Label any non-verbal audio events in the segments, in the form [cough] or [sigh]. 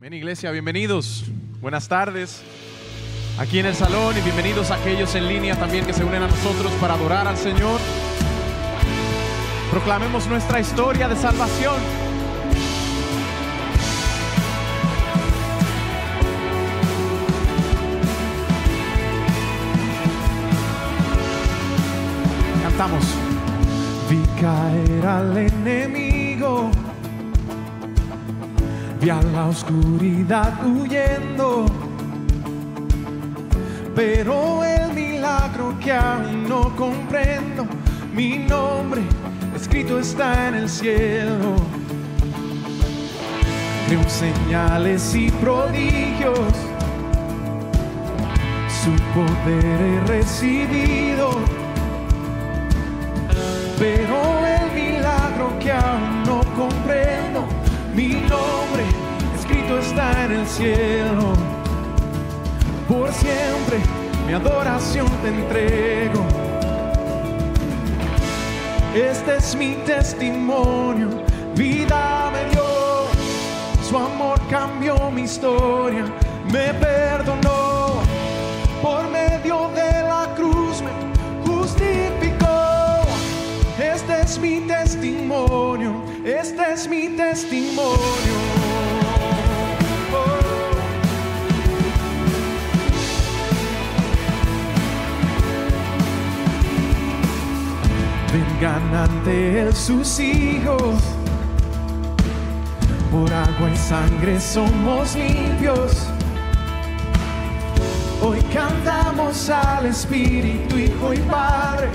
Bien, iglesia, bienvenidos. Buenas tardes. Aquí en el salón y bienvenidos a aquellos en línea también que se unen a nosotros para adorar al Señor. Proclamemos nuestra historia de salvación. Cantamos. Vi caer al enemigo vi a la oscuridad huyendo. Pero el milagro que aún no comprendo, mi nombre escrito está en el cielo. Creo señales y prodigios, su poder he recibido. Pero el milagro que aún está en el cielo. Por siempre mi adoración te entrego. Este es mi testimonio, vida me dio, su amor cambió mi historia, me perdonó, por medio de la cruz me justificó. Este es mi testimonio, este es mi testimonio. Vengan ante él sus hijos, por agua y sangre somos limpios. Hoy cantamos al Espíritu, Hijo y Padre,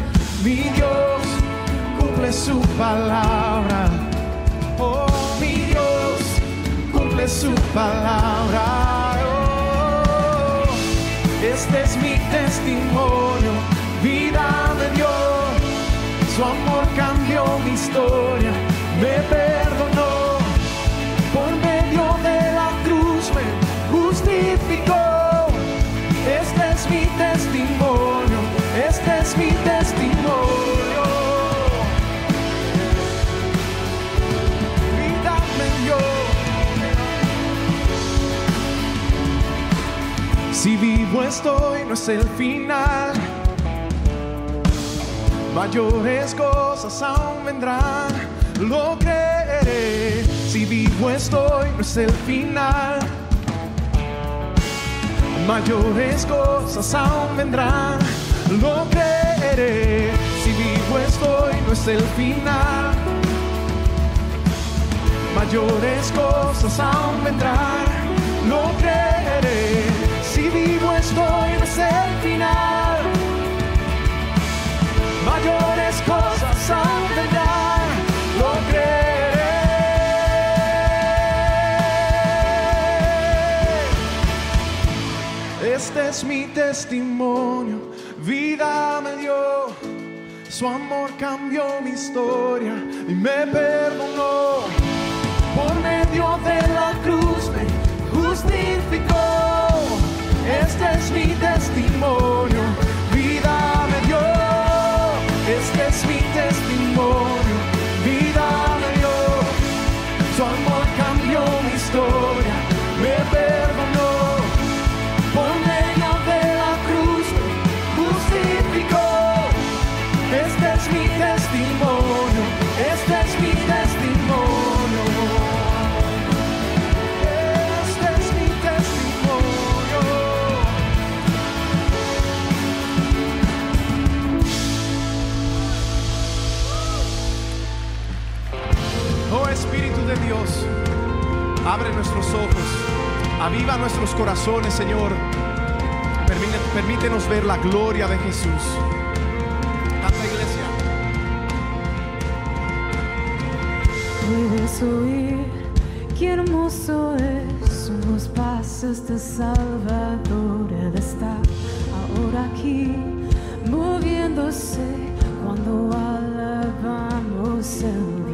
mi Dios cumple su palabra. Oh, mi Dios cumple su palabra. Oh, este es mi testimonio, vida me dio, su amor cambió mi historia, me perdonó, por medio de la cruz me justificó. Este es mi testimonio, este es mi testimonio. Vida me. Si vivo estoy, no es el final. Mayores cosas aún vendrán, lo creeré. Si vivo estoy, no es el final. Mayores cosas aún vendrán, lo creeré. Si vivo estoy, no es el final. Mayores cosas aún vendrán, lo creeré. Si vivo estoy, no es el final. Es mi testimonio, vida me dio, su amor cambió mi historia y me perdonó. Por medio de la cruz me justificó. Este es mi testimonio, abre nuestros ojos, aviva nuestros corazones, Señor. Permítenos ver la gloria de Jesús. Canta iglesia. Puedes oír qué hermoso es, los pasos de Salvador. Él está ahora aquí, moviéndose cuando alabamos el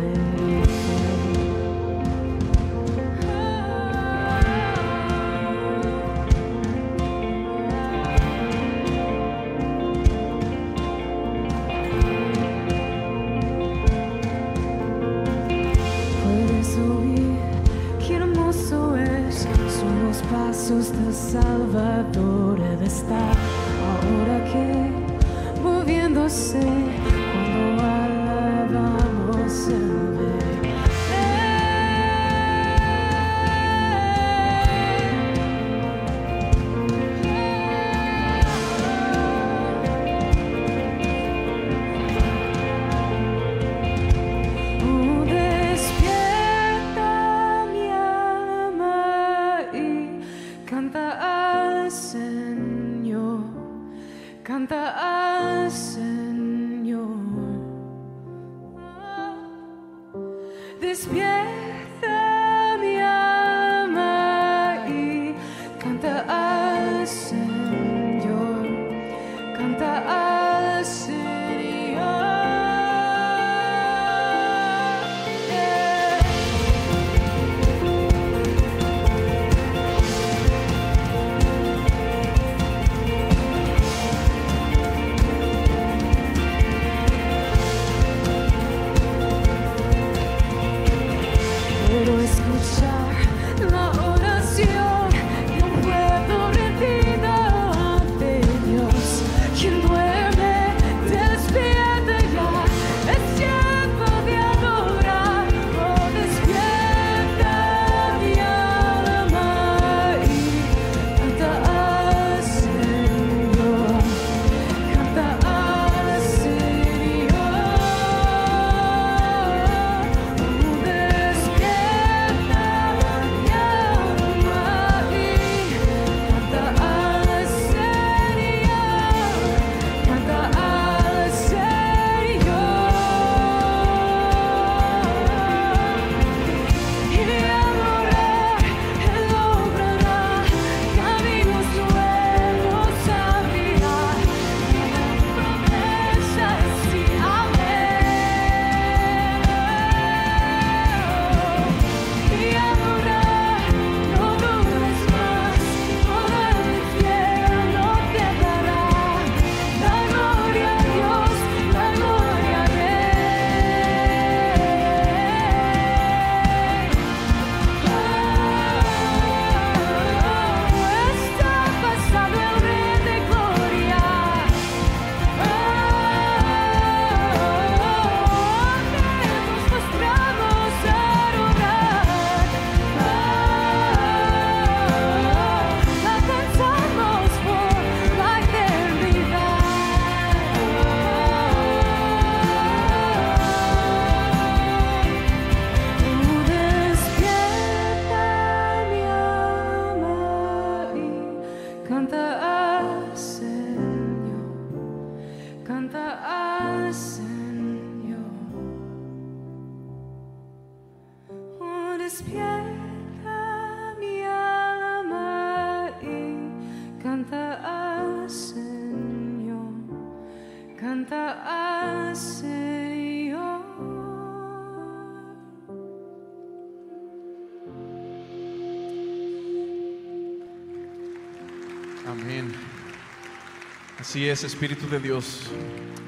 Así es, Espíritu de Dios.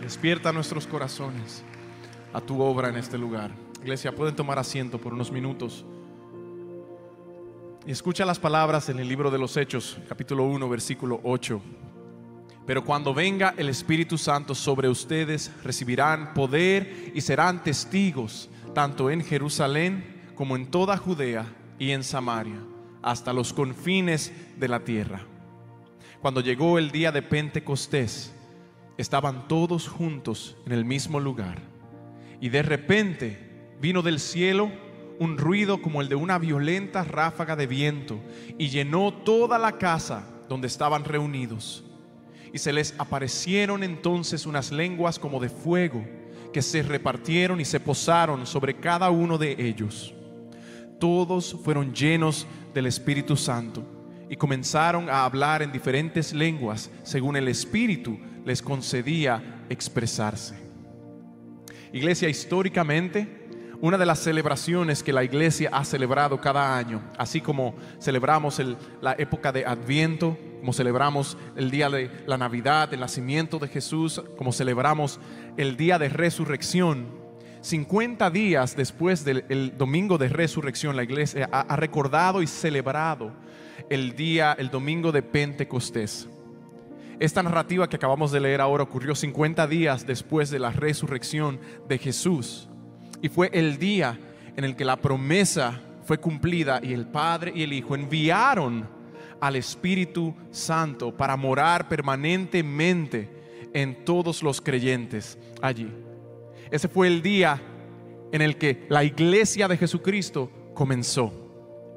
Despierta nuestros corazones a tu obra en este lugar. Iglesia, pueden tomar asiento por unos minutos. Y escucha las palabras en el libro de los Hechos, capítulo 1, versículo 8. Pero cuando venga el Espíritu Santo sobre ustedes, recibirán poder y serán testigos, tanto en Jerusalén como en toda Judea y en Samaria, hasta los confines de la tierra. Cuando llegó el día de Pentecostés, estaban todos juntos en el mismo lugar. Y de repente vino del cielo un ruido como el de una violenta ráfaga de viento y llenó toda la casa donde estaban reunidos. Y se les aparecieron entonces unas lenguas como de fuego que se repartieron y se posaron sobre cada uno de ellos. Todos fueron llenos del Espíritu Santo y comenzaron a hablar en diferentes lenguas según el Espíritu les concedía expresarse. Iglesia, históricamente, una de las celebraciones que la iglesia ha celebrado cada año, así como celebramos el- la época de Adviento, como celebramos el día de la Navidad, el nacimiento de Jesús, como celebramos el día de resurrección, 50 días después del el domingo de resurrección, la iglesia ha recordado y celebrado el día, el domingo de Pentecostés. Esta narrativa que acabamos de leer ahora ocurrió 50 días después de la resurrección de Jesús. Y fue el día en el que la promesa fue cumplida y el Padre y el Hijo enviaron al Espíritu Santo para morar permanentemente en todos los creyentes allí. Ese fue el día en el que la iglesia de Jesucristo comenzó.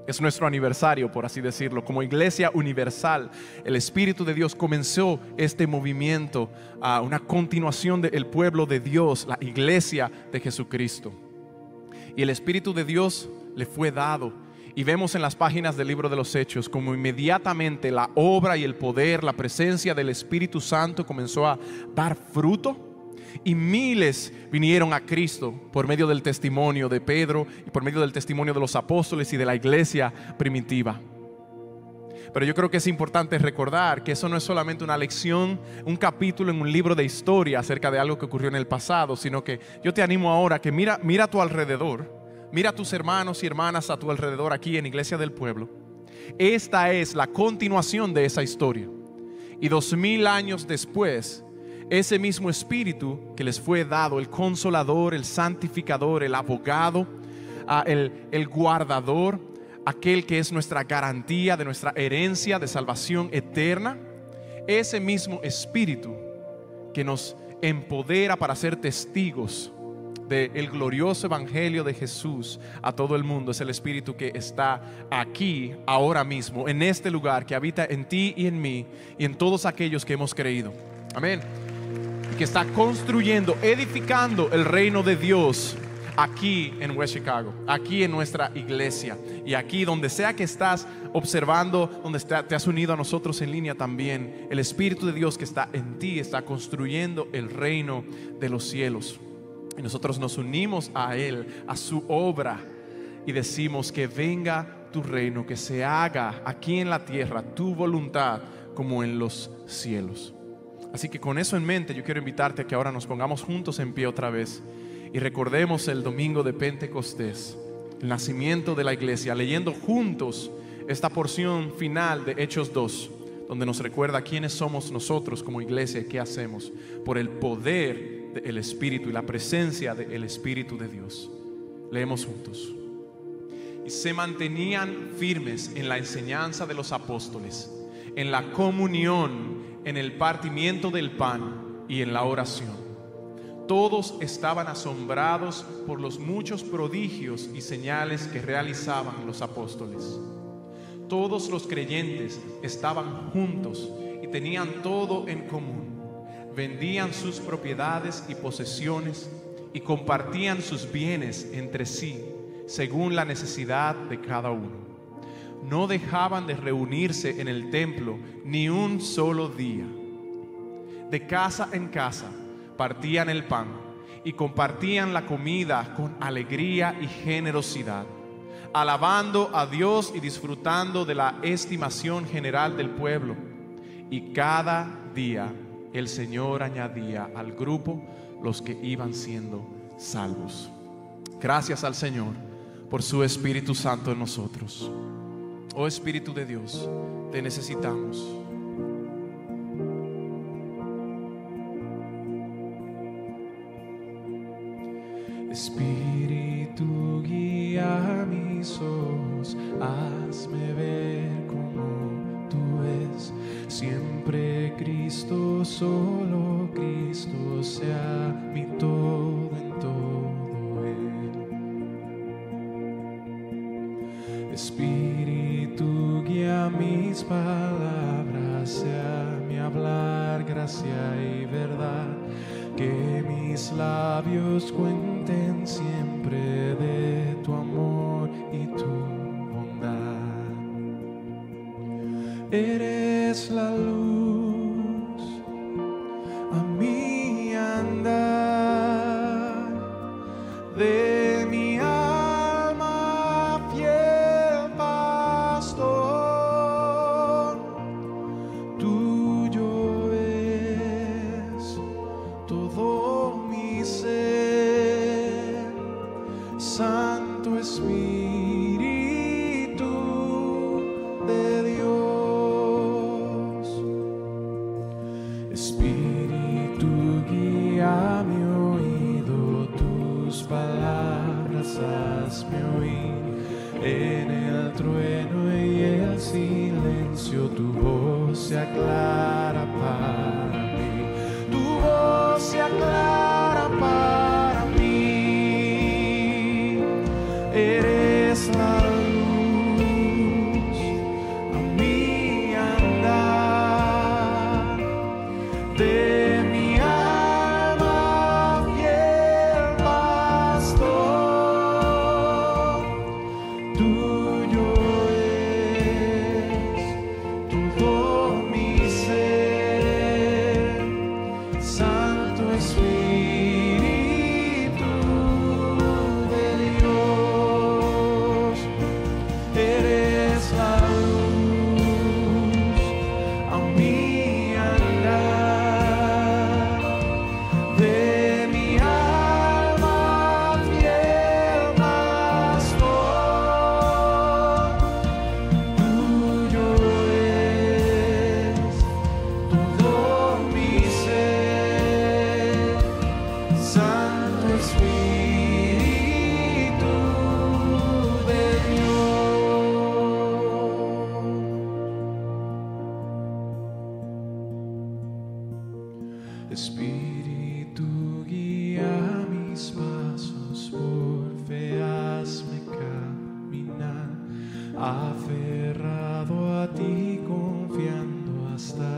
Es nuestro aniversario, por así decirlo. Como iglesia universal, el Espíritu de Dios comenzó este movimiento, a una continuación del pueblo de Dios, la iglesia de Jesucristo. Y el Espíritu de Dios le fue dado. Y vemos en las páginas del libro de los Hechos como inmediatamente la obra y el poder, la presencia del Espíritu Santo comenzó a dar fruto y miles vinieron a Cristo por medio del testimonio de Pedro y por medio del testimonio de los apóstoles y de la iglesia primitiva. Pero yo creo que es importante recordar que eso no es solamente una lección, un capítulo en un libro de historia acerca de algo que ocurrió en el pasado, sino que yo te animo ahora que mira, mira a tu alrededor, mira a tus hermanos y hermanas a tu alrededor aquí en Iglesia del Pueblo. Esta es la continuación de esa historia. Y dos mil años después, ese mismo espíritu que les fue dado, el consolador, el santificador, el abogado, ah, el, el guardador, aquel que es nuestra garantía de nuestra herencia de salvación eterna, ese mismo espíritu que nos empodera para ser testigos del glorioso evangelio de Jesús a todo el mundo es el espíritu que está aquí ahora mismo en este lugar que habita en ti y en mí y en todos aquellos que hemos creído. Amén que está construyendo, edificando el reino de Dios aquí en West Chicago, aquí en nuestra iglesia y aquí donde sea que estás observando, donde te has unido a nosotros en línea también, el Espíritu de Dios que está en ti está construyendo el reino de los cielos. Y nosotros nos unimos a Él, a su obra y decimos que venga tu reino, que se haga aquí en la tierra tu voluntad como en los cielos. Así que con eso en mente yo quiero invitarte a que ahora nos pongamos juntos en pie otra vez y recordemos el domingo de Pentecostés, el nacimiento de la iglesia, leyendo juntos esta porción final de Hechos 2, donde nos recuerda quiénes somos nosotros como iglesia y qué hacemos por el poder del Espíritu y la presencia del Espíritu de Dios. Leemos juntos. Y se mantenían firmes en la enseñanza de los apóstoles, en la comunión en el partimiento del pan y en la oración. Todos estaban asombrados por los muchos prodigios y señales que realizaban los apóstoles. Todos los creyentes estaban juntos y tenían todo en común. Vendían sus propiedades y posesiones y compartían sus bienes entre sí según la necesidad de cada uno no dejaban de reunirse en el templo ni un solo día. De casa en casa partían el pan y compartían la comida con alegría y generosidad, alabando a Dios y disfrutando de la estimación general del pueblo. Y cada día el Señor añadía al grupo los que iban siendo salvos. Gracias al Señor por su Espíritu Santo en nosotros. Oh Espíritu de Dios, te necesitamos. Espíritu guía mis ojos, hazme ver como tú es. Siempre Cristo, solo Cristo sea mi todo Espíritu guía mis palabras, sea mi hablar gracia y verdad. Que mis labios cuenten siempre de tu amor y tu bondad. Eres la luz Espíritu guía mis pasos, por fe hazme caminar, aferrado a ti, confiando hasta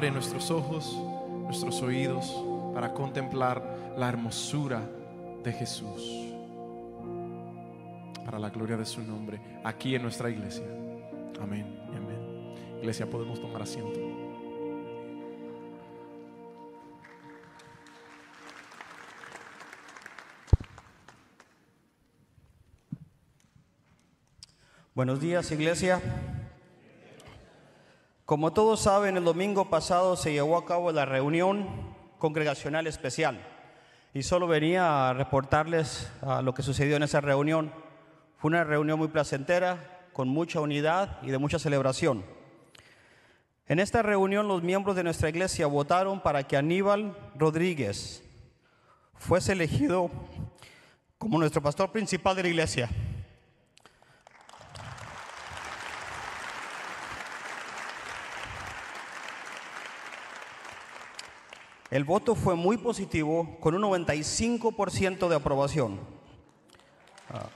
abre nuestros ojos, nuestros oídos para contemplar la hermosura de Jesús. Para la gloria de su nombre, aquí en nuestra iglesia. Amén amén. Iglesia, podemos tomar asiento. Buenos días, iglesia. Como todos saben, el domingo pasado se llevó a cabo la reunión congregacional especial y solo venía a reportarles lo que sucedió en esa reunión. Fue una reunión muy placentera, con mucha unidad y de mucha celebración. En esta reunión los miembros de nuestra iglesia votaron para que Aníbal Rodríguez fuese elegido como nuestro pastor principal de la iglesia. El voto fue muy positivo, con un 95% de aprobación. Ah.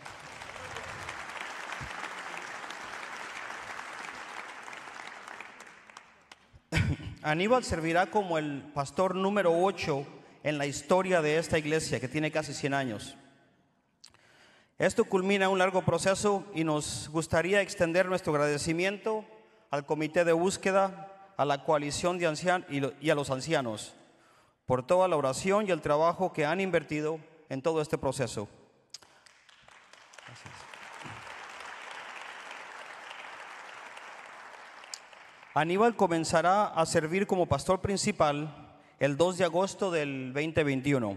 [laughs] Aníbal servirá como el pastor número 8 en la historia de esta iglesia, que tiene casi 100 años. Esto culmina un largo proceso y nos gustaría extender nuestro agradecimiento al comité de búsqueda, a la coalición de ancianos y a los ancianos por toda la oración y el trabajo que han invertido en todo este proceso. Aníbal comenzará a servir como pastor principal el 2 de agosto del 2021.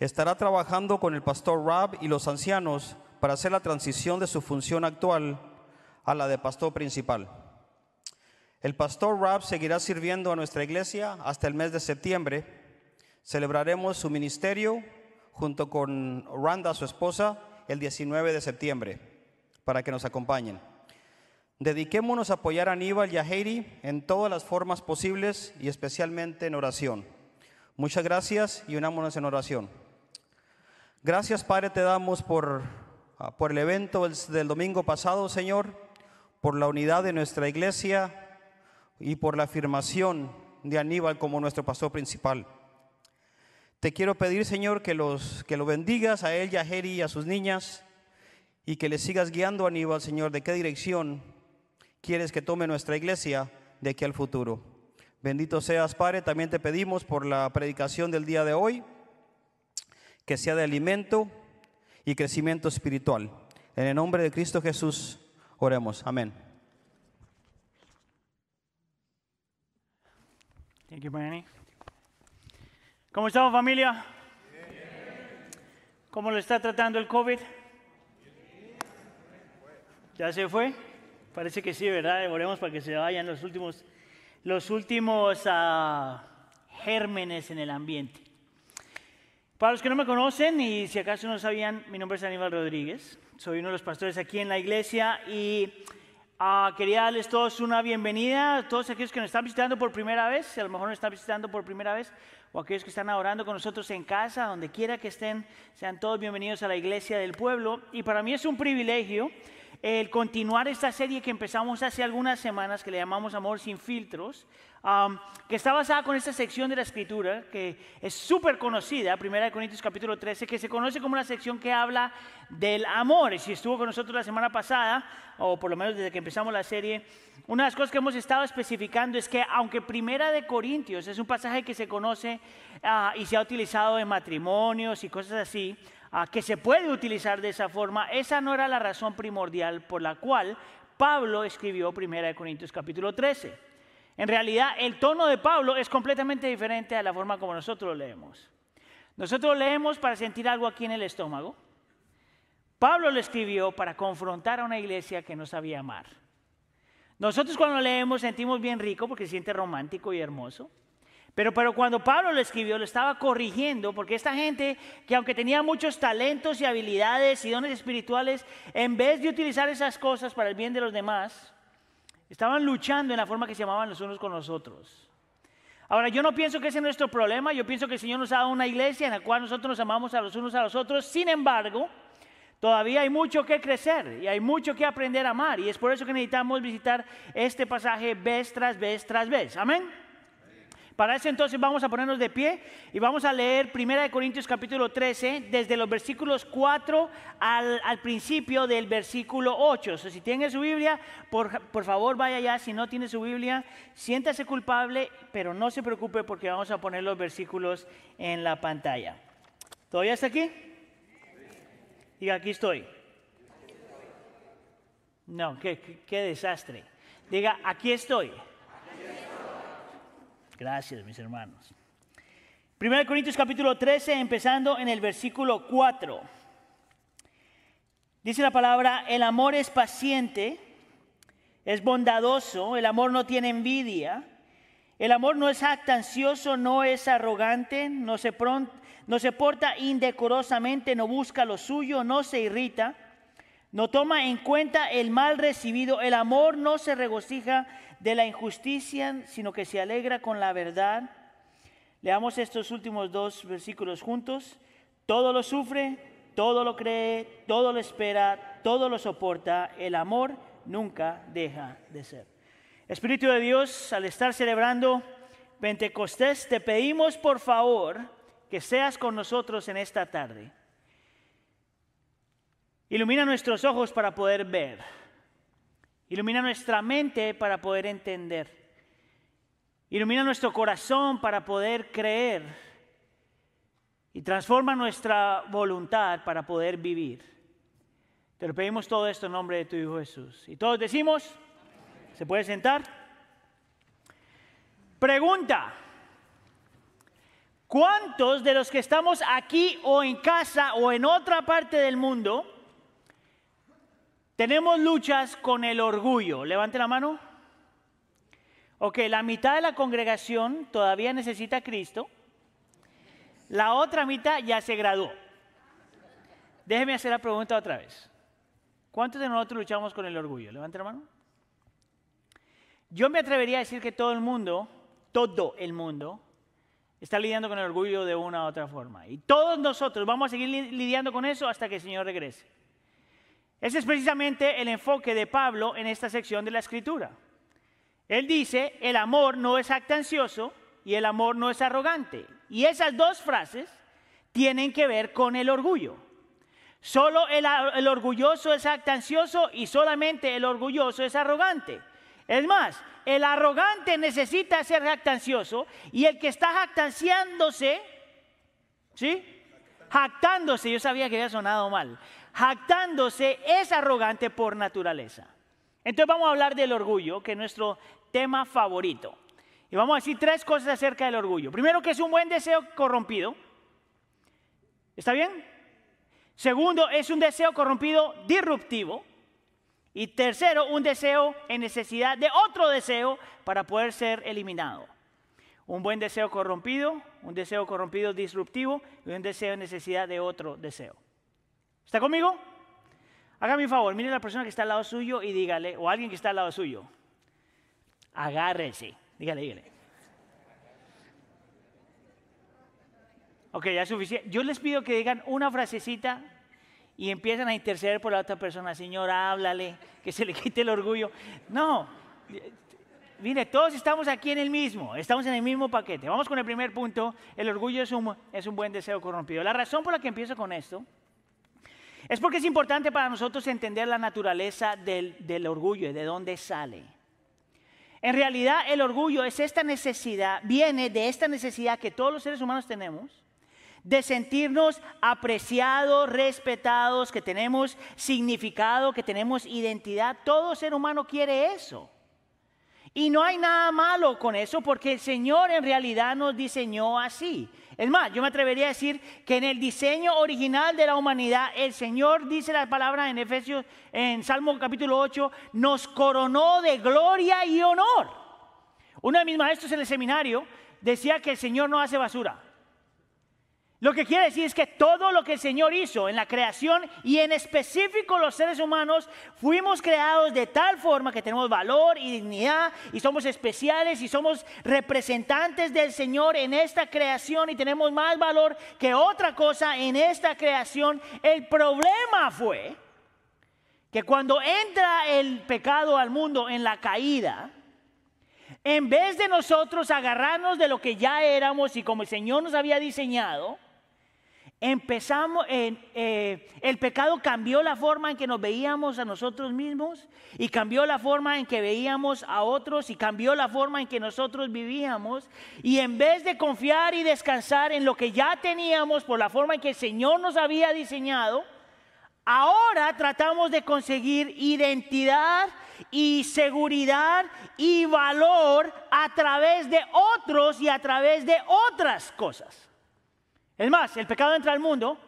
Estará trabajando con el pastor Rab y los ancianos para hacer la transición de su función actual a la de pastor principal. El pastor Rab seguirá sirviendo a nuestra iglesia hasta el mes de septiembre. Celebraremos su ministerio junto con Randa, su esposa, el 19 de septiembre, para que nos acompañen. Dediquémonos a apoyar a Aníbal y a Heidi en todas las formas posibles y especialmente en oración. Muchas gracias y unámonos en oración. Gracias, Padre, te damos por, ah, por el evento del, del domingo pasado, Señor, por la unidad de nuestra iglesia y por la afirmación de Aníbal como nuestro pastor principal. Te quiero pedir, Señor, que, los, que lo bendigas a él y a Heri y a sus niñas y que le sigas guiando a Aníbal, Señor, de qué dirección quieres que tome nuestra iglesia de aquí al futuro. Bendito seas, Padre. También te pedimos por la predicación del día de hoy, que sea de alimento y crecimiento espiritual. En el nombre de Cristo Jesús, oremos. Amén. Thank you. ¿Cómo estamos, familia? ¿Cómo lo está tratando el COVID? ¿Ya se fue? Parece que sí, ¿verdad? Oremos para que se vayan los últimos, los últimos ah, gérmenes en el ambiente. Para los que no me conocen y si acaso no sabían, mi nombre es Aníbal Rodríguez. Soy uno de los pastores aquí en la iglesia y ah, quería darles todos una bienvenida todos aquellos que nos están visitando por primera vez, a lo mejor nos están visitando por primera vez, o aquellos que están orando con nosotros en casa, donde quiera que estén, sean todos bienvenidos a la iglesia del pueblo. Y para mí es un privilegio el continuar esta serie que empezamos hace algunas semanas, que le llamamos Amor sin filtros, um, que está basada con esta sección de la escritura, que es súper conocida, 1 Corintios capítulo 13, que se conoce como una sección que habla del amor. Y si estuvo con nosotros la semana pasada, o por lo menos desde que empezamos la serie, una de las cosas que hemos estado especificando es que aunque Primera de Corintios es un pasaje que se conoce ah, y se ha utilizado en matrimonios y cosas así, ah, que se puede utilizar de esa forma, esa no era la razón primordial por la cual Pablo escribió Primera de Corintios capítulo 13. En realidad, el tono de Pablo es completamente diferente a la forma como nosotros lo leemos. Nosotros leemos para sentir algo aquí en el estómago. Pablo lo escribió para confrontar a una iglesia que no sabía amar. Nosotros cuando leemos sentimos bien rico porque se siente romántico y hermoso. Pero, pero cuando Pablo lo escribió, lo estaba corrigiendo porque esta gente que aunque tenía muchos talentos y habilidades y dones espirituales, en vez de utilizar esas cosas para el bien de los demás, estaban luchando en la forma que se llamaban los unos con los otros. Ahora, yo no pienso que ese es nuestro problema, yo pienso que el Señor nos ha dado una iglesia en la cual nosotros nos amamos a los unos a los otros, sin embargo, Todavía hay mucho que crecer y hay mucho que aprender a amar. Y es por eso que necesitamos visitar este pasaje vez tras vez tras vez. Amén. Para eso entonces vamos a ponernos de pie y vamos a leer 1 Corintios capítulo 13 desde los versículos 4 al, al principio del versículo 8. O sea, si tiene su Biblia, por, por favor vaya allá. Si no tiene su Biblia, siéntase culpable, pero no se preocupe porque vamos a poner los versículos en la pantalla. ¿Todavía está aquí? Diga, aquí estoy. No, qué- qué desastre. Diga, aquí estoy. Gracias, mis hermanos. 1 Corintios capítulo 13, empezando en el versículo 4. Dice la palabra, el amor es paciente, es bondadoso, el amor no tiene envidia, el amor no es jactancioso, no es arrogante, no se, no se porta indecorosamente, no busca lo suyo, no se irrita, no toma en cuenta el mal recibido, el amor no se regocija de la injusticia, sino que se alegra con la verdad. Leamos estos últimos dos versículos juntos. Todo lo sufre, todo lo cree, todo lo espera, todo lo soporta. El amor nunca deja de ser. Espíritu de Dios, al estar celebrando Pentecostés, te pedimos por favor que seas con nosotros en esta tarde. Ilumina nuestros ojos para poder ver. Ilumina nuestra mente para poder entender. Ilumina nuestro corazón para poder creer. Y transforma nuestra voluntad para poder vivir. Te lo pedimos todo esto en nombre de tu Hijo Jesús. Y todos decimos, ¿se puede sentar? Pregunta. ¿Cuántos de los que estamos aquí o en casa o en otra parte del mundo tenemos luchas con el orgullo? Levante la mano. Ok, la mitad de la congregación todavía necesita a Cristo. La otra mitad ya se graduó. Déjeme hacer la pregunta otra vez. ¿Cuántos de nosotros luchamos con el orgullo? Levante la mano. Yo me atrevería a decir que todo el mundo, todo el mundo, está lidiando con el orgullo de una u otra forma. Y todos nosotros vamos a seguir li- lidiando con eso hasta que el Señor regrese. Ese es precisamente el enfoque de Pablo en esta sección de la Escritura. Él dice, el amor no es actancioso y el amor no es arrogante. Y esas dos frases tienen que ver con el orgullo. Solo el, orgulloso es actancioso y solamente el orgulloso es arrogante. Es más, el arrogante necesita ser jactancioso y el que está jactanciándose, ¿sí? Jactándose, yo sabía que había sonado mal. Jactándose es arrogante por naturaleza. Entonces vamos a hablar del orgullo, que es nuestro tema favorito. Y vamos a decir tres cosas acerca del orgullo. Primero, que es un buen deseo corrompido. ¿Está bien? Segundo, es un deseo corrompido disruptivo. Y tercero, un deseo en necesidad de otro deseo para poder ser eliminado. Un buen deseo corrompido, un deseo corrompido disruptivo y un deseo en necesidad de otro deseo. ¿Está conmigo? Hágame un favor, mire a la persona que está al lado suyo y dígale, o alguien que está al lado suyo, agárrese, dígale, dígale. Ok, ya es suficiente. Yo les pido que digan una frasecita y empiezan a interceder por la otra persona. Señor, háblale, que se le [laughs] quite el orgullo. No, mire, todos estamos aquí en el mismo, estamos en el mismo paquete. Vamos con el primer punto. El orgullo es un, es un buen deseo corrompido. La razón por la que empiezo con esto es porque es importante para nosotros entender la naturaleza del, del orgullo y de dónde sale. En realidad el orgullo es esta necesidad, viene de esta necesidad que todos los seres humanos tenemos de sentirnos apreciados, respetados, que tenemos significado, que tenemos identidad. Todo ser humano quiere eso. Y no hay nada malo con eso porque el Señor en realidad nos diseñó así. Es más, yo me atrevería a decir que en el diseño original de la humanidad, el Señor dice la palabra en Efesios, en Salmo capítulo 8, nos coronó de gloria y honor. Uno de mis maestros en el seminario decía que el Señor no hace basura. Lo que quiere decir es que todo lo que el Señor hizo en la creación y en específico los seres humanos fuimos creados de tal forma que tenemos valor y dignidad y somos especiales y somos representantes del Señor en esta creación y tenemos más valor que otra cosa en esta creación. El problema fue que cuando entra el pecado al mundo en la caída, en vez de nosotros agarrarnos de lo que ya éramos y como el Señor nos había diseñado, empezamos, eh, el pecado cambió la forma en que nos veíamos a nosotros mismos y cambió la forma en que veíamos a otros y cambió la forma en que nosotros vivíamos. Y en vez de confiar y descansar en lo que ya teníamos por la forma en que el Señor nos había diseñado, ahora tratamos de conseguir identidad y seguridad y valor a través de otros y a través de otras cosas. Es más, el pecado entra al mundo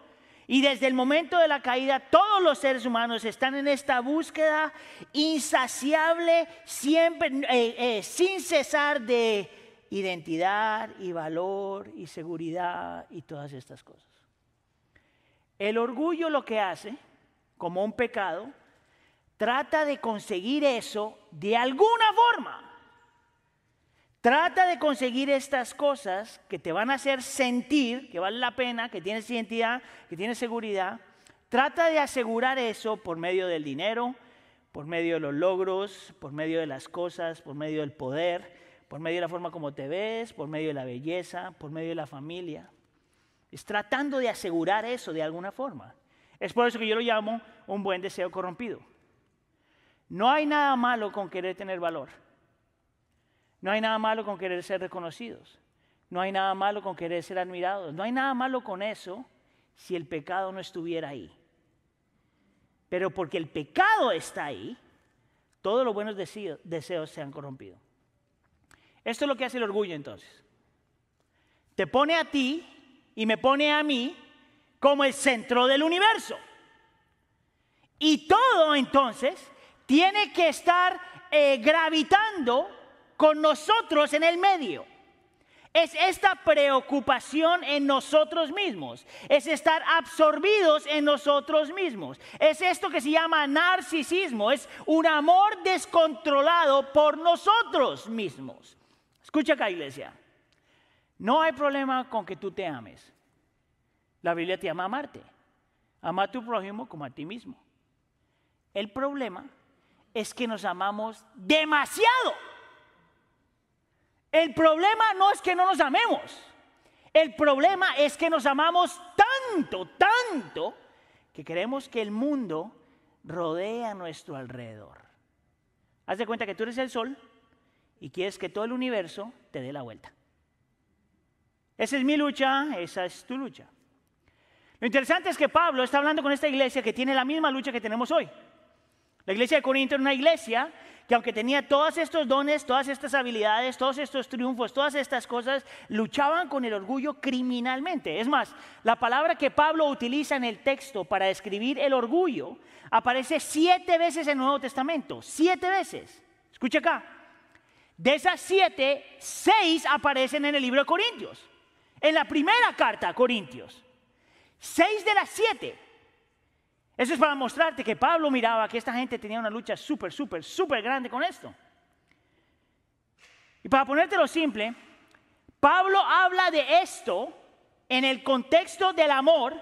y desde el momento de la caída todos los seres humanos están en esta búsqueda insaciable, siempre, eh, eh, sin cesar de identidad y valor y seguridad y todas estas cosas. El orgullo lo que hace, como un pecado, trata de conseguir eso de alguna forma. Trata de conseguir estas cosas que te van a hacer sentir que vale la pena, que tienes identidad, que tienes seguridad. Trata de asegurar eso por medio del dinero, por medio de los logros, por medio de las cosas, por medio del poder, por medio de la forma como te ves, por medio de la belleza, por medio de la familia. Es tratando de asegurar eso de alguna forma. Es por eso que yo lo llamo un buen deseo corrompido. No hay nada malo con querer tener valor. No hay nada malo con querer ser reconocidos. No hay nada malo con querer ser admirados. No hay nada malo con eso si el pecado no estuviera ahí. Pero porque el pecado está ahí, todos los buenos deseos, se han corrompido. Esto es lo que hace el orgullo entonces. Te pone a ti y me pone a mí como el centro del universo. Y todo entonces tiene que estar eh, gravitando con nosotros en el medio. Es esta preocupación en nosotros mismos. Es estar absorbidos en nosotros mismos. Es esto que se llama narcisismo. Es un amor descontrolado por nosotros mismos. Escucha acá, iglesia. No hay problema con que tú te ames. La Biblia te llama a amarte. Ama a tu prójimo como a ti mismo. El problema es que nos amamos demasiado. El problema no es que no nos amemos. El problema es que nos amamos tanto, tanto, que queremos que el mundo rodee a nuestro alrededor. Haz de cuenta que tú eres el sol y quieres que todo el universo te dé la vuelta. Esa es mi lucha, esa es tu lucha. Lo interesante es que Pablo está hablando con esta iglesia que tiene la misma lucha que tenemos hoy. La iglesia de Corinto era una iglesia que aunque tenía todos estos dones, todas estas habilidades, todos estos triunfos, todas estas cosas, luchaban con el orgullo criminalmente. Es más, la palabra que Pablo utiliza en el texto para describir el orgullo aparece siete veces en el Nuevo Testamento. Siete veces. Escucha acá. De esas siete, seis aparecen en el libro de Corintios. En la primera carta a Corintios. Seis de las siete. Eso es para mostrarte que Pablo miraba que esta gente tenía una lucha súper, súper, súper grande con esto. Y para ponértelo simple, Pablo habla de esto en el contexto del amor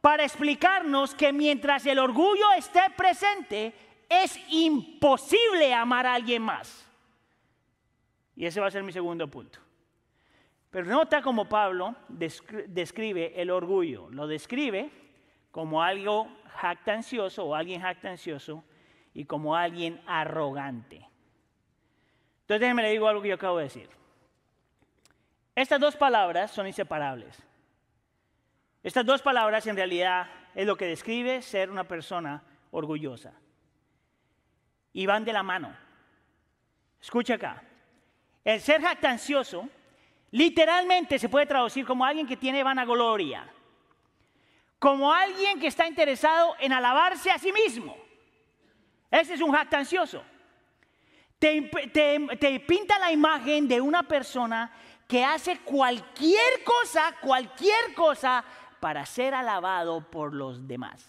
para explicarnos que mientras el orgullo esté presente, es imposible amar a alguien más. Y ese va a ser mi segundo punto. Pero nota como Pablo describe el orgullo. Lo describe como algo jactancioso o alguien jactancioso y como alguien arrogante. Entonces déjenme le digo algo que yo acabo de decir. Estas dos palabras son inseparables. Estas dos palabras en realidad es lo que describe ser una persona orgullosa. Y van de la mano. Escucha acá. El ser jactancioso literalmente se puede traducir como alguien que tiene vanagloria como alguien que está interesado en alabarse a sí mismo. Ese es un jactancioso. Te, te, pinta la imagen de una persona que hace cualquier cosa, cualquier cosa para ser alabado por los demás.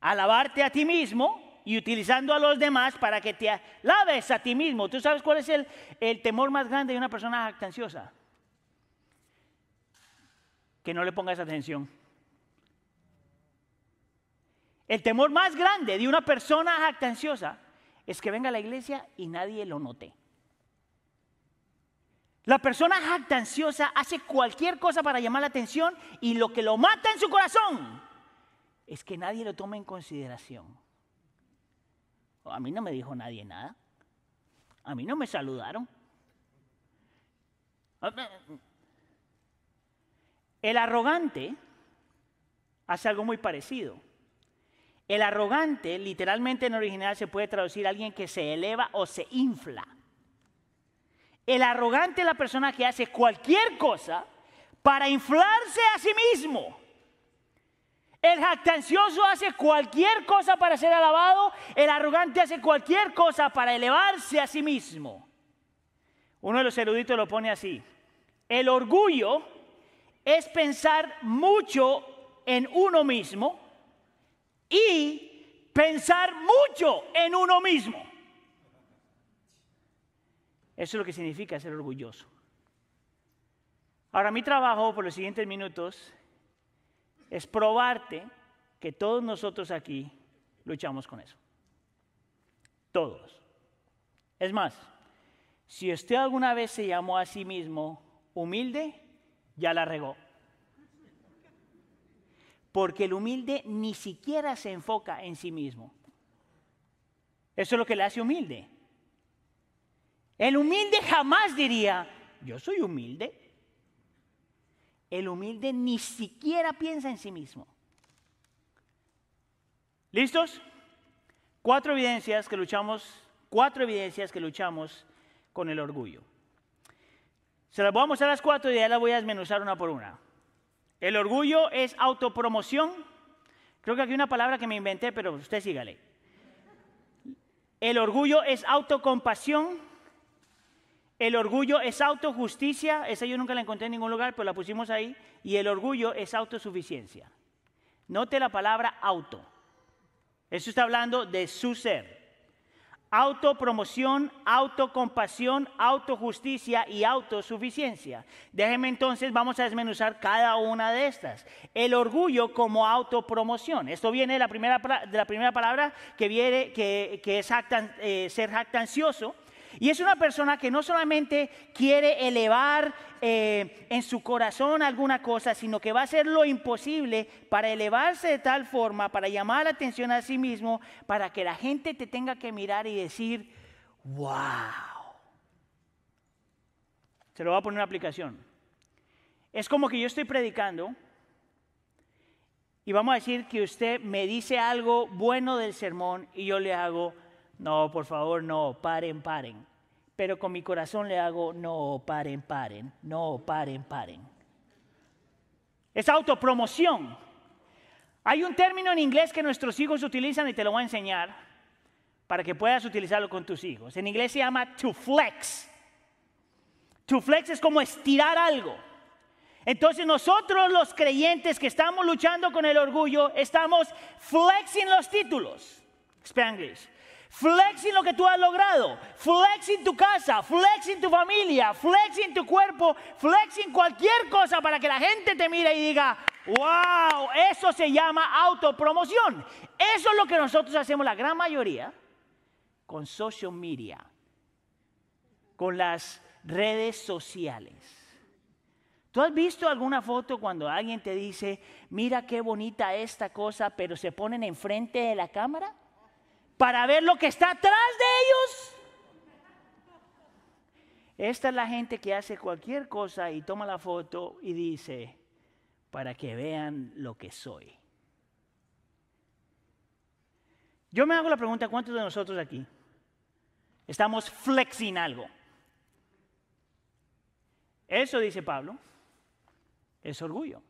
Alabarte a ti mismo y utilizando a los demás para que te alabes a ti mismo. ¿Tú sabes cuál es el, el temor más grande de una persona jactanciosa? Que no le pongas atención. El temor más grande de una persona jactanciosa es que venga a la iglesia y nadie lo note. La persona jactanciosa hace cualquier cosa para llamar la atención y lo que lo mata en su corazón es que nadie lo tome en consideración. A mí no me dijo nadie nada. A mí no me saludaron. El arrogante hace algo muy parecido. El arrogante, literalmente en original, se puede traducir a alguien que se eleva o se infla. El arrogante es la persona que hace cualquier cosa para inflarse a sí mismo. El jactancioso hace cualquier cosa para ser alabado. El arrogante hace cualquier cosa para elevarse a sí mismo. Uno de los eruditos lo pone así. El orgullo es pensar mucho en uno mismo y pensar mucho en uno mismo. Eso es lo que significa ser orgulloso. Ahora mi trabajo por los siguientes minutos es probarte que todos nosotros aquí luchamos con eso. Todos. Es más, si usted alguna vez se llamó a sí mismo humilde, ya la regó. Porque el humilde ni siquiera se enfoca en sí mismo. Eso es lo que le hace humilde. El humilde jamás diría, yo soy humilde. El humilde ni siquiera piensa en sí mismo. ¿Listos? Cuatro evidencias que luchamos, cuatro evidencias que luchamos con el orgullo. Se las voy a mostrar a las cuatro y ya las voy a desmenuzar una por una. El orgullo es autopromoción. Creo que aquí hay una palabra que me inventé, pero usted sígale. El orgullo es autocompasión. El orgullo es autojusticia. Esa yo nunca la encontré en ningún lugar, pero la pusimos ahí. Y el orgullo es autosuficiencia. Note la palabra auto. Eso está hablando de su ser. Autopromoción, autocompasión, autojusticia y autosuficiencia. Déjenme entonces, vamos a desmenuzar cada una de estas. El orgullo como autopromoción. Esto viene de la primera, de la primera palabra que, viene, que, que es jactan- eh, ser jactancioso. Y es una persona que no solamente quiere elevar eh, en su corazón alguna cosa, sino que va a hacer lo imposible para elevarse de tal forma, para llamar la atención a sí mismo, para que la gente te tenga que mirar y decir, wow. Se lo voy a poner una aplicación. Es como que yo estoy predicando y vamos a decir que usted me dice algo bueno del sermón y yo le hago, no, por favor, no, paren, paren. Pero con mi corazón le hago, no, paren, paren, no, paren, paren. Es autopromoción. Hay un término en inglés que nuestros hijos utilizan y te lo voy a enseñar para que puedas utilizarlo con tus hijos. En inglés se llama to flex. To flex es como estirar algo. Entonces nosotros los creyentes que estamos luchando con el orgullo, estamos flexing los títulos. Spanglish. Flexing lo que tú has logrado. Flexing tu casa, flexing tu familia, flexing tu cuerpo, flexing cualquier cosa para que la gente te mire y diga, wow, eso se llama autopromoción. Eso es lo que nosotros hacemos la gran mayoría con social media, con las redes sociales. ¿Tú has visto alguna foto cuando alguien te dice, mira qué bonita esta cosa, pero se ponen enfrente de la cámara para ver lo que está atrás de ellos? Esta es la gente que hace cualquier cosa y toma la foto y dice, para que vean lo que soy. Yo me hago la pregunta, ¿cuántos de nosotros aquí estamos flexing algo? Eso dice Pablo, es orgullo.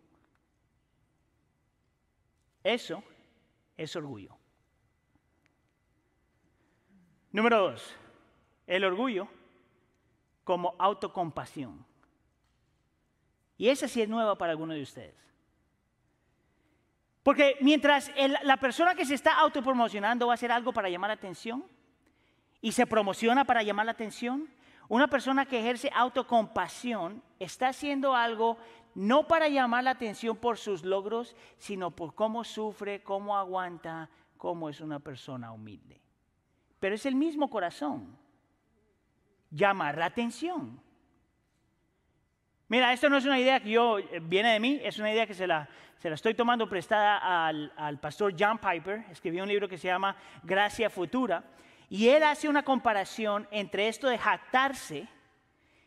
Eso es orgullo. Número dos, el orgullo como autocompasión. Y esa sí es nueva para algunos de ustedes. Porque mientras la persona que se está autopromocionando va a hacer algo para llamar la atención y se promociona para llamar la atención, una persona que ejerce autocompasión está haciendo algo no para llamar la atención por sus logros, sino por cómo sufre, cómo aguanta, cómo es una persona humilde. Pero es el mismo corazón. Llamar la atención. Mira, esto no es una idea que yo, eh, viene de mí, es una idea que se la, se la estoy tomando prestada al, al pastor John Piper. Escribió un libro que se llama Gracia Futura. Y él hace una comparación entre esto de jactarse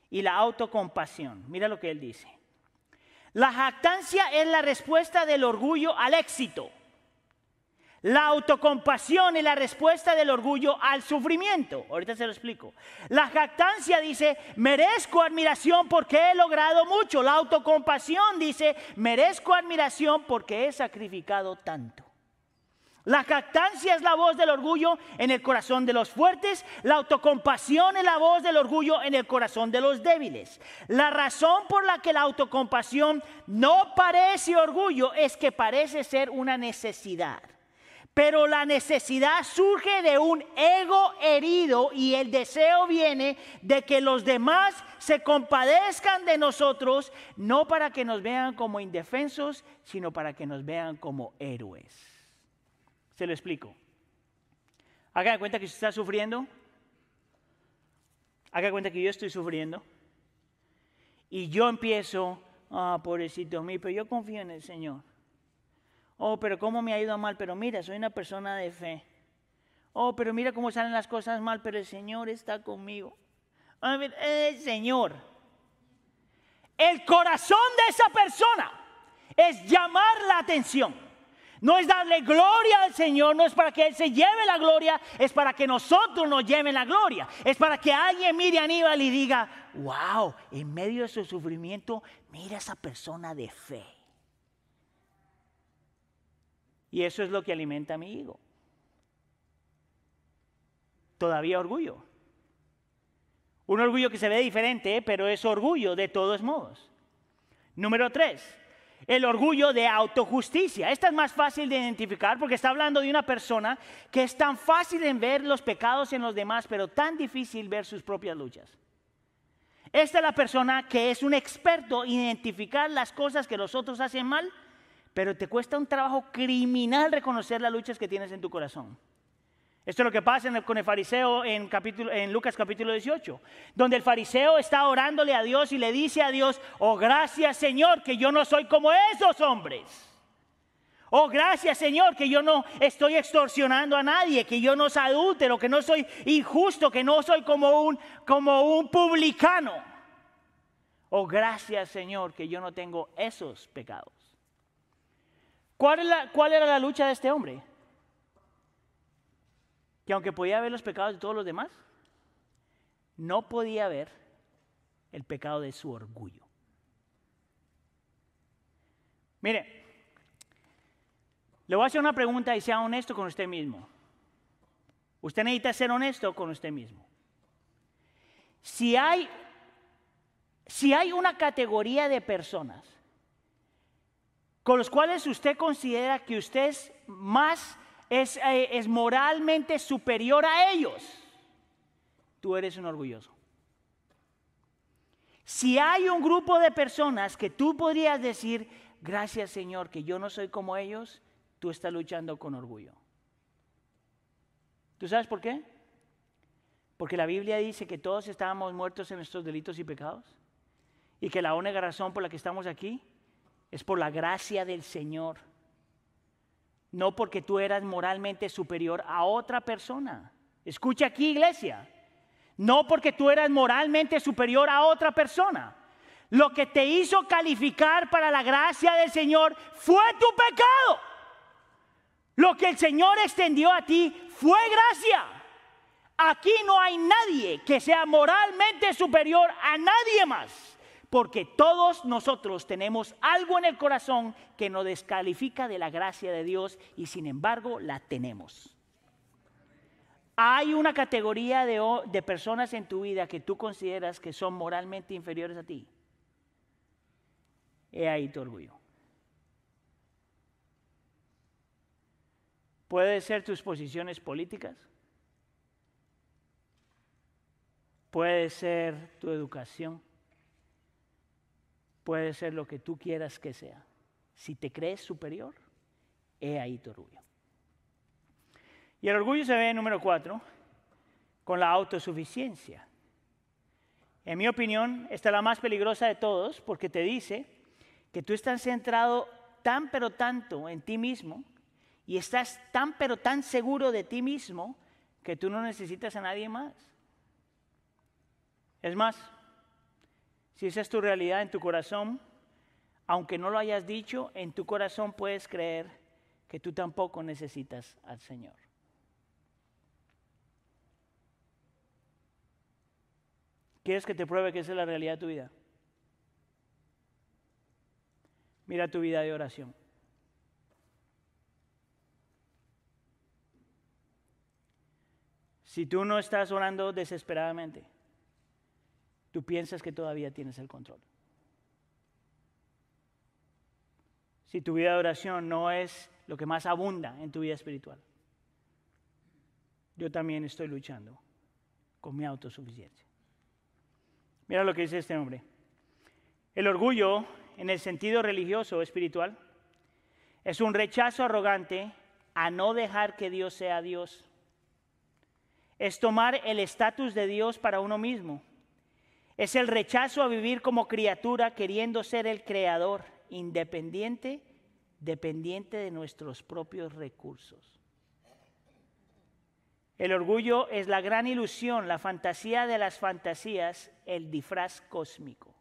y la autocompasión. Mira lo que él dice. La jactancia es la respuesta del orgullo al éxito. La autocompasión es la respuesta del orgullo al sufrimiento. Ahorita se lo explico. La jactancia dice, merezco admiración porque he logrado mucho. La autocompasión dice, merezco admiración porque he sacrificado tanto. La jactancia es la voz del orgullo en el corazón de los fuertes. La autocompasión es la voz del orgullo en el corazón de los débiles. La razón por la que la autocompasión no parece orgullo es que parece ser una necesidad. Pero la necesidad surge de un ego herido y el deseo viene de que los demás se compadezcan de nosotros, no para que nos vean como indefensos, sino para que nos vean como héroes. Se lo explico. Haga cuenta que usted está sufriendo. Haga de cuenta que yo estoy sufriendo. Y yo empiezo, ah, pobrecito mío, pero yo confío en el Señor. Oh, pero cómo me ha ido mal, pero mira, soy una persona de fe. Oh, pero mira cómo salen las cosas mal, pero el Señor está conmigo. A el Señor. El corazón de esa persona es llamar la atención. No es darle gloria al Señor, no es para que Él se lleve la gloria, es para que nosotros nos lleven la gloria. Es para que alguien mire a Aníbal y diga, wow, en medio de su sufrimiento, mira esa persona de fe. Y eso es lo que alimenta a mi ego. Todavía orgullo. Un orgullo que se ve diferente, pero es orgullo de todos modos. Número tres, el orgullo de autojusticia. Esta es más fácil de identificar porque está hablando de una persona que es tan fácil en ver los pecados en los demás, pero tan difícil ver sus propias luchas. Esta es la persona que es un experto en identificar las cosas que los otros hacen mal, pero te cuesta un trabajo criminal reconocer las luchas que tienes en tu corazón. Esto es lo que pasa en el- con el fariseo en, Lucas capítulo 18, donde el fariseo está orándole a Dios y le dice a Dios, oh gracias Señor que yo no soy como esos hombres. Oh gracias Señor que yo no estoy extorsionando a nadie, que yo no soy adúltero, que no soy injusto, que no soy como un, como un publicano. Oh gracias Señor que yo no tengo esos pecados. ¿Cuál, era la lucha de este hombre? que aunque podía ver los pecados de todos los demás, no podía ver el pecado de su orgullo. Mire, le voy a hacer una pregunta y sea honesto con usted mismo. Usted necesita ser honesto con usted mismo. Si hay, si hay una categoría de personas con los cuales usted considera que usted es más, es, eh, es moralmente superior a ellos, tú eres un orgulloso. Si hay un grupo de personas que tú podrías decir, gracias Señor, que yo no soy como ellos, tú estás luchando con orgullo. ¿Tú sabes por qué? Porque la Biblia dice que todos estábamos muertos en nuestros delitos y pecados y que la única razón por la que estamos aquí es por la gracia del Señor. No porque tú eras moralmente superior a otra persona. Escucha aquí, iglesia. No porque tú eras moralmente superior a otra persona. Lo que te hizo calificar para la gracia del Señor fue tu pecado. Lo que el Señor extendió a ti fue gracia. Aquí no hay nadie que sea moralmente superior a nadie más. Porque todos nosotros tenemos algo en el corazón que nos descalifica de la gracia de Dios y sin embargo la tenemos. Hay una categoría de, de personas en tu vida que tú consideras que son moralmente inferiores a ti. He ahí tu orgullo. Puede ser tus posiciones políticas. Puede ser tu educación. Puede ser lo que tú quieras que sea. Si te crees superior, he ahí tu orgullo. Y el orgullo se ve, número cuatro, con la autosuficiencia. En mi opinión, esta es la más peligrosa de todos porque te dice que tú estás centrado tan pero tanto en ti mismo y estás tan pero tan seguro de ti mismo que tú no necesitas a nadie más. Es más, si esa es tu realidad en tu corazón, aunque no lo hayas dicho, en tu corazón puedes creer que tú tampoco necesitas al Señor. ¿Quieres que te pruebe que esa es la realidad de tu vida? Mira tu vida de oración. Si tú no estás orando desesperadamente, tú piensas que todavía tienes el control. Si tu vida de oración no es lo que más abunda en tu vida espiritual, yo también estoy luchando con mi autosuficiencia. Mira lo que dice este hombre. El orgullo, en el sentido religioso o espiritual, es un rechazo arrogante a no dejar que Dios sea Dios. Es tomar el estatus de Dios para uno mismo. Es el rechazo a vivir como criatura queriendo ser el creador, independiente, dependiente de nuestros propios recursos. El orgullo es la gran ilusión, la fantasía de las fantasías, el disfraz cósmico.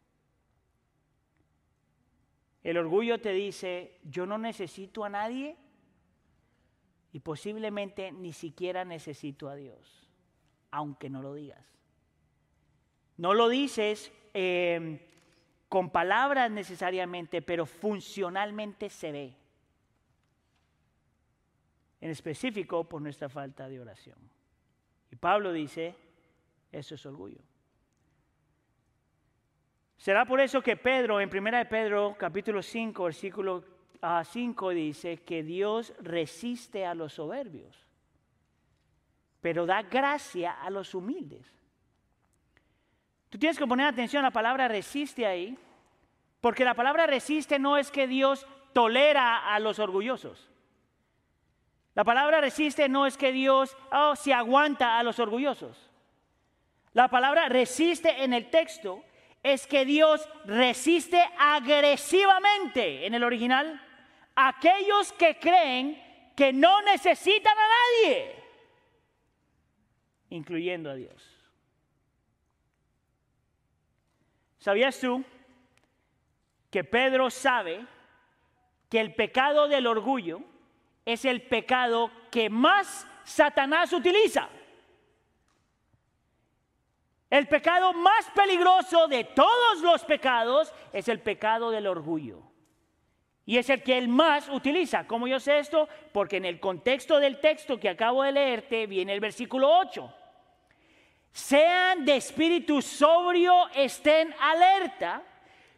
El orgullo te dice, yo no necesito a nadie Y posiblemente ni siquiera necesito a Dios, aunque no lo digas. No lo dices eh, con palabras necesariamente, pero funcionalmente se ve. En específico por nuestra falta de oración. Y Pablo dice, eso es orgullo. Será por eso que Pedro, en 1 de Pedro, capítulo 5, versículo ah, 5, dice que Dios resiste a los soberbios, pero da gracia a los humildes. Tú tienes que poner atención a la palabra resiste ahí, porque la palabra resiste no es que Dios tolera a los orgullosos. La palabra resiste no es que Dios oh, se aguanta a los orgullosos. La palabra resiste en el texto es que Dios resiste agresivamente en el original a aquellos que creen que no necesitan a nadie, incluyendo a Dios. ¿Sabías tú que Pedro sabe que el pecado del orgullo es el pecado que más Satanás utiliza? El pecado más peligroso de todos los pecados es el pecado del orgullo. Y es el que él más utiliza. ¿Cómo yo sé esto? Porque en el contexto del texto que acabo de leerte viene el versículo 8. Sean de espíritu sobrio, estén alerta.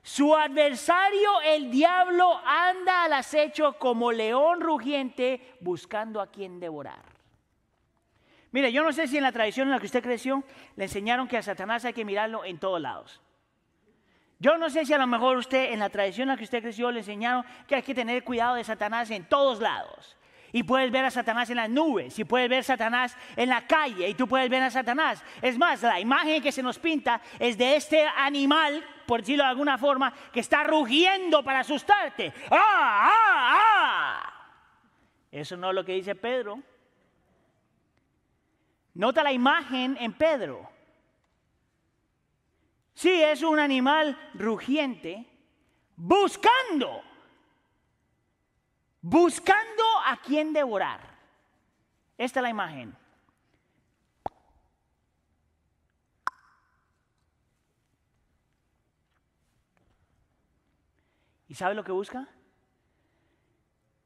Su adversario, el diablo, anda al acecho como león rugiente buscando a quien devorar. Mire, yo no sé si en la tradición en la que usted creció le enseñaron que a Satanás hay que mirarlo en todos lados. Yo no sé si a lo mejor usted en la tradición en la que usted creció le enseñaron que hay que tener cuidado de Satanás en todos lados. Y puedes ver a Satanás en las nubes, y puedes ver a Satanás en la calle, y tú puedes ver a Satanás. Es más, la imagen que se nos pinta es de este animal, por decirlo de alguna forma, que está rugiendo para asustarte. ¡Ah, ah, ah! Eso no es lo que dice Pedro. Nota la imagen en Pedro. Sí, es un animal rugiente buscando, buscando a quien devorar. Esta es la imagen. ¿Y sabe lo que busca?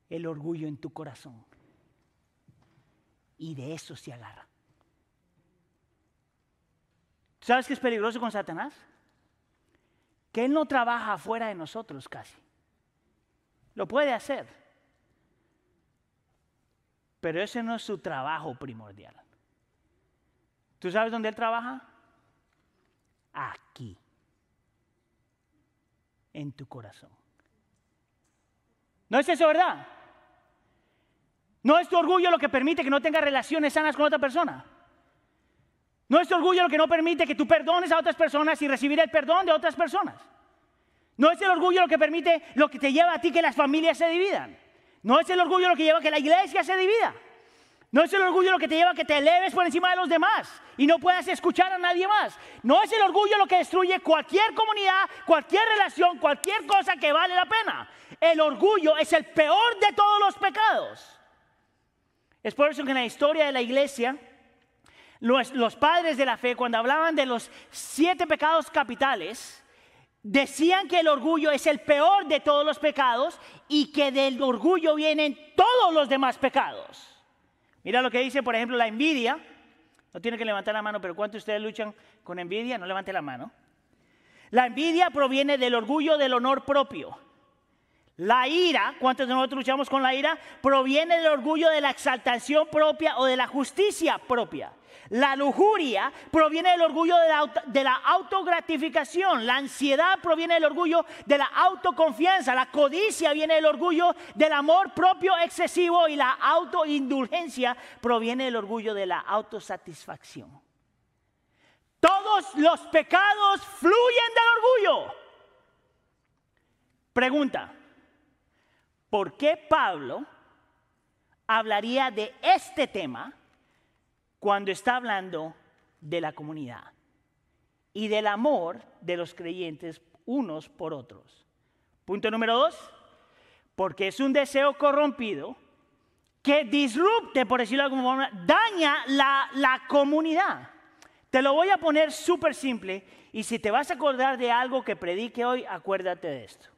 El orgullo en tu corazón. Y de eso se agarra. ¿Sabes qué es peligroso con Satanás? Que Él no trabaja afuera de nosotros casi. Lo puede hacer. Pero ese no es su trabajo primordial. ¿Tú sabes dónde Él trabaja? Aquí. En tu corazón. ¿No es eso verdad? ¿No es tu orgullo lo que permite que no tengas relaciones sanas con otra persona? No es tu orgullo lo que no permite que tú perdones a otras personas y recibir el perdón de otras personas. No es el orgullo lo que permite lo que te lleva a ti que las familias se dividan. No es el orgullo lo que lleva a que la iglesia se divida. No es el orgullo lo que te lleva a que te eleves por encima de los demás y no puedas escuchar a nadie más. No es el orgullo lo que destruye cualquier comunidad, cualquier relación, cualquier cosa que vale la pena. El orgullo es el peor de todos los pecados. Es por eso que en la historia de la iglesia los, padres de la fe, cuando hablaban de los siete pecados capitales, decían que el orgullo es el peor de todos los pecados y que del orgullo vienen todos los demás pecados. Mira lo que dice, por ejemplo, la envidia. No tiene que levantar la mano, pero ¿cuántos de ustedes luchan con envidia? No levante la mano. La envidia proviene del orgullo del honor propio. La ira, ¿cuántos de nosotros luchamos con la ira? Proviene del orgullo de la exaltación propia o de la justicia propia. La lujuria proviene del orgullo de la, autogratificación. La ansiedad proviene del orgullo de la autoconfianza. La codicia viene del orgullo del amor propio excesivo. Y la autoindulgencia proviene del orgullo de la autosatisfacción. Todos los pecados fluyen del orgullo. Pregunta, ¿por qué Pablo hablaría de este tema? Cuando está hablando de la comunidad y del amor de los creyentes unos por otros. Punto número dos, porque es un deseo corrompido que disrupte, por decirlo de alguna forma, daña la, la comunidad. Te lo voy a poner súper simple y si te vas a acordar de algo que predique hoy, acuérdate de esto.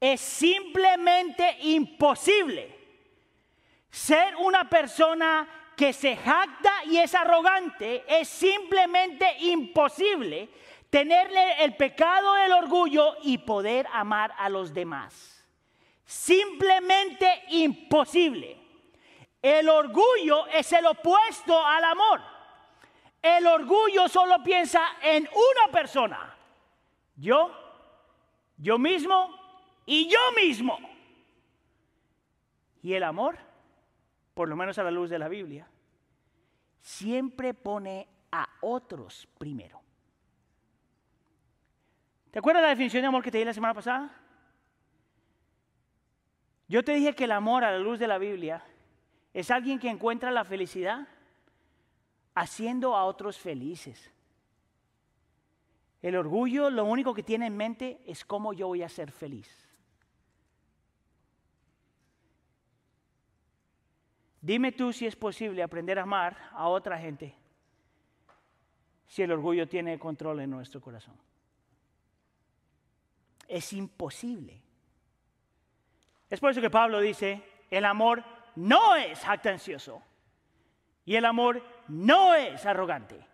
Es simplemente imposible ser una persona que se jacta y es arrogante. Es simplemente imposible tenerle el pecado del orgullo y poder amar a los demás. Simplemente imposible. El orgullo es el opuesto al amor. El orgullo solo piensa en una persona. Yo, yo mismo y yo mismo. Y el amor, por lo menos a la luz de la Biblia, siempre pone a otros primero. ¿Te acuerdas la definición de amor que te di la semana pasada? Yo te dije que el amor a la luz de la Biblia es alguien que encuentra la felicidad haciendo a otros felices. El orgullo lo único que tiene en mente es cómo yo voy a ser feliz. Dime tú si es posible aprender a amar a otra gente si el orgullo tiene control en nuestro corazón. Es imposible. Es por eso que Pablo dice, el amor no es jactancioso y el amor no es arrogante.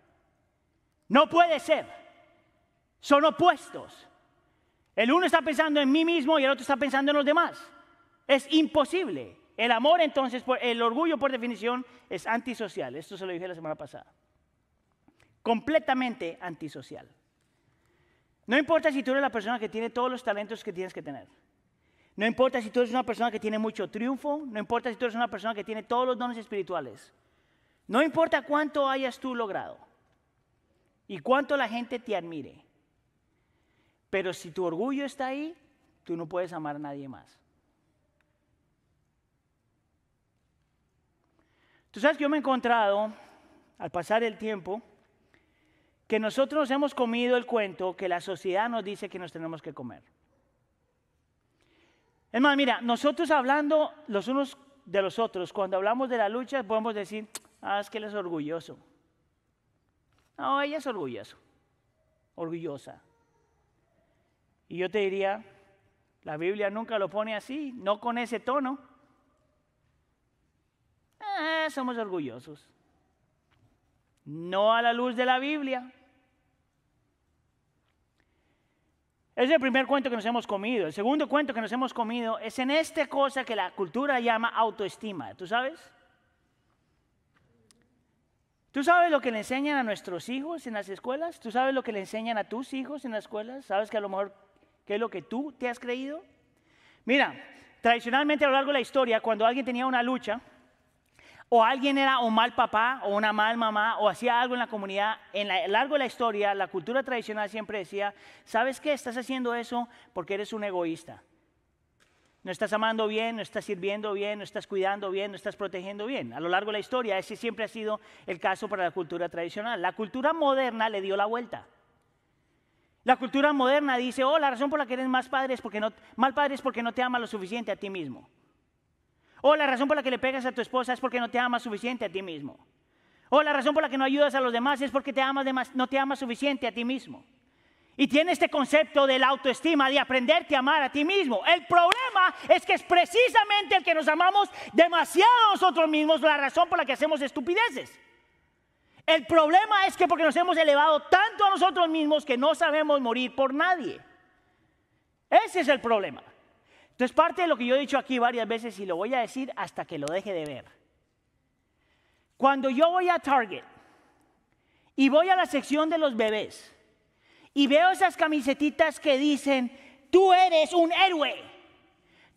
No puede ser. Son opuestos. El uno está pensando en mí mismo y el otro está pensando en los demás. Es imposible. El amor entonces, el orgullo por definición es antisocial. Esto se lo dije la semana pasada. Completamente antisocial. No importa si tú eres la persona que tiene todos los talentos que tienes que tener. No importa si tú eres una persona que tiene mucho triunfo, no importa si tú eres una persona que tiene todos los dones espirituales. No importa cuánto hayas tú logrado y cuánto la gente te admire. Pero si tu orgullo está ahí, tú no puedes amar a nadie más. Tú sabes que yo me he encontrado, al pasar el tiempo, que nosotros hemos comido el cuento que la sociedad nos dice que nos tenemos que comer. Es más, mira, nosotros hablando los unos de los otros, cuando hablamos de la lucha, podemos decir, ah, es que él es orgulloso. No, ella es orgulloso, orgullosa. Y yo te diría, la Biblia nunca lo pone así, no con ese tono. Eh, somos orgullosos. No a la luz de la Biblia. Es el primer cuento que nos hemos comido. El segundo cuento que nos hemos comido es en esta cosa que la cultura llama autoestima. ¿Tú sabes? ¿Tú sabes lo que le enseñan a nuestros hijos en las escuelas? ¿Tú sabes lo que le enseñan a tus hijos en las escuelas? ¿Sabes que a lo mejor qué es lo que tú te has creído? Mira, tradicionalmente a lo largo de la historia, cuando alguien tenía una lucha, o alguien era un mal papá o una mal mamá o hacía algo en la comunidad, en a lo largo de la historia, la cultura tradicional siempre decía, ¿sabes qué? Estás haciendo eso porque eres un egoísta. No estás amando bien, no estás sirviendo bien, no estás cuidando bien, no estás protegiendo bien. A lo largo de la historia, ese siempre ha sido el caso para la cultura tradicional. La cultura moderna le dio la vuelta. La cultura moderna dice, oh, la razón por la que eres más padre es porque mal padre es porque no te ama lo suficiente a ti mismo. O la razón por la que le pegas a tu esposa es porque no te amas suficiente a ti mismo. O la razón por la que no ayudas a los demás es porque te no te amas suficiente a ti mismo. Y tiene este concepto de la autoestima, de aprenderte a amar a ti mismo. El problema es que es precisamente el que nos amamos demasiado a nosotros mismos la razón por la que hacemos estupideces. El problema es que porque nos hemos elevado tanto a nosotros mismos que no sabemos morir por nadie. Ese es el problema. Entonces, parte de lo que yo he dicho aquí varias veces y lo voy a decir hasta que lo deje de ver. Cuando yo voy a Target y voy a la sección de los bebés y veo esas camisetitas que dicen, tú eres un héroe,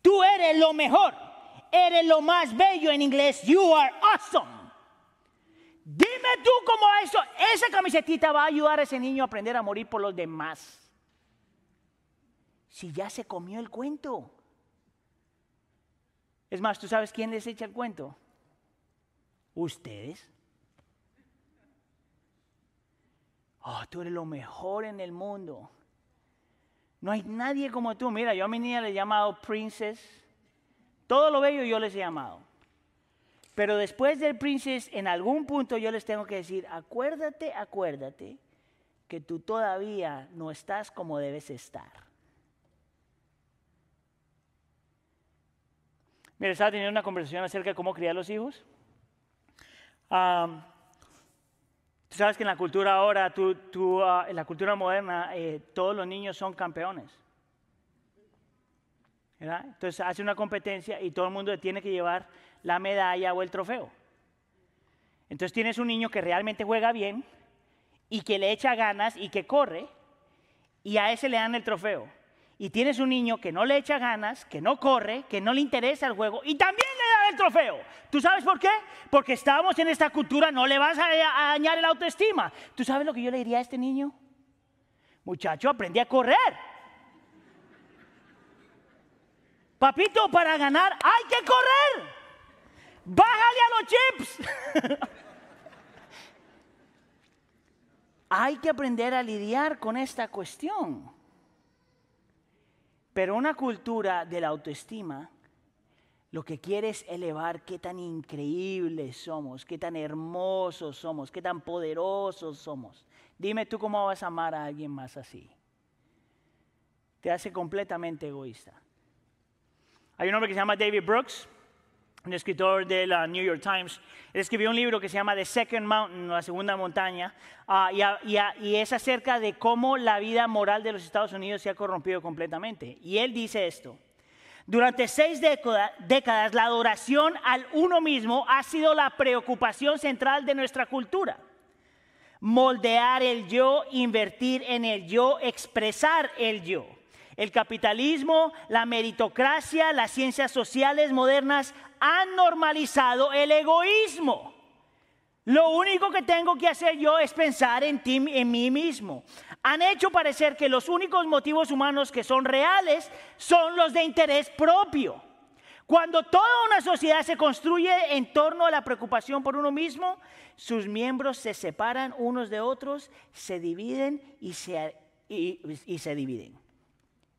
tú eres lo mejor, eres lo más bello en inglés, you are awesome. Dime tú cómo eso, esa camisetita va a ayudar a ese niño a aprender a morir por los demás. Si ya se comió el cuento. Es más, ¿tú sabes quién les echa el cuento? Ustedes. Oh, tú eres lo mejor en el mundo. No hay nadie como tú. Mira, yo a mi niña le he llamado princess. Todo lo bello yo les he llamado. Pero después del Princess, en algún punto yo les tengo que decir, acuérdate, acuérdate que tú todavía no estás como debes estar. Mira, estaba teniendo una conversación acerca de cómo criar los hijos. Am, tú sabes que en la cultura ahora, ah, en la cultura moderna, eh, todos los niños son campeones. ¿verdad? Entonces hace una competencia y todo el mundo tiene que llevar la medalla o el trofeo. Entonces tienes un niño que realmente juega bien y que le echa ganas y que corre y a ese le dan el trofeo. Y tienes un niño que no le echa ganas, que no corre, que no le interesa el juego y también le dan el trofeo. ¿Tú sabes por qué? Porque estamos en esta cultura, no le vas a, dañar el autoestima. ¿Tú sabes lo que yo le diría a este niño? Muchacho, aprendí a correr. Papito, para ganar hay que correr. Bájale a los chips. [laughs] hay que aprender a lidiar con esta cuestión. Pero una cultura de la autoestima lo que quiere es elevar qué tan increíbles somos, qué tan hermosos somos, qué tan poderosos somos. Dime tú cómo vas a amar a alguien más así. Te hace completamente egoísta. Hay un hombre que se llama David Brooks, un escritor de la New York Times. Escribió un libro que se llama The Second Mountain, la segunda montaña, ah, y, y es acerca de cómo la vida moral de los Estados Unidos se ha corrompido completamente. Y él dice esto. Durante seis década- décadas, la adoración al uno mismo ha sido la preocupación central de nuestra cultura. Moldear el yo, invertir en el yo, expresar el yo. El capitalismo, la meritocracia, las ciencias sociales modernas han normalizado el egoísmo. Lo único que tengo que hacer yo es pensar en, ti, en mí mismo. Han hecho parecer que los únicos motivos humanos que son reales son los de interés propio. Cuando toda una sociedad se construye en torno a la preocupación por uno mismo, sus miembros se separan unos de otros, se dividen y se, y- y se dividen.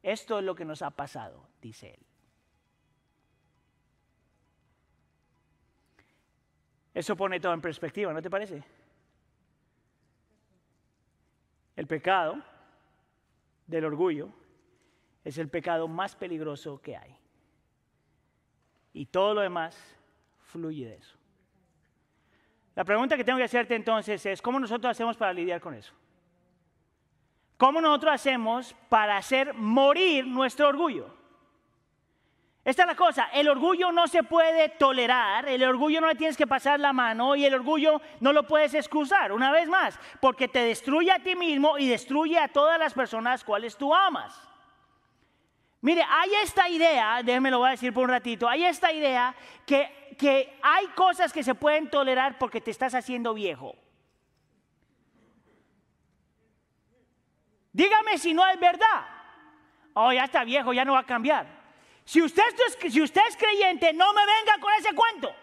Esto es lo que nos ha pasado, dice él. Eso pone todo en perspectiva, ¿no te parece? El pecado del orgullo es el pecado más peligroso que hay. Y todo lo demás fluye de eso. La pregunta que tengo que hacerte entonces es, ¿cómo nosotros hacemos para lidiar con eso? ¿Cómo nosotros hacemos para hacer morir nuestro orgullo? Esta es la cosa, el orgullo no se puede tolerar, el orgullo no le tienes que pasar la mano y el orgullo no lo puedes excusar, una vez más, porque te destruye a ti mismo y destruye a todas las personas cuales tú amas. Mire, hay esta idea, déjenme lo voy a decir por un ratito, hay esta idea que, que hay cosas que se pueden tolerar porque te estás haciendo viejo. Dígame si no es verdad. Oh, ya está viejo, ya no va a cambiar. Si usted, es, creyente, no me venga con ese cuento.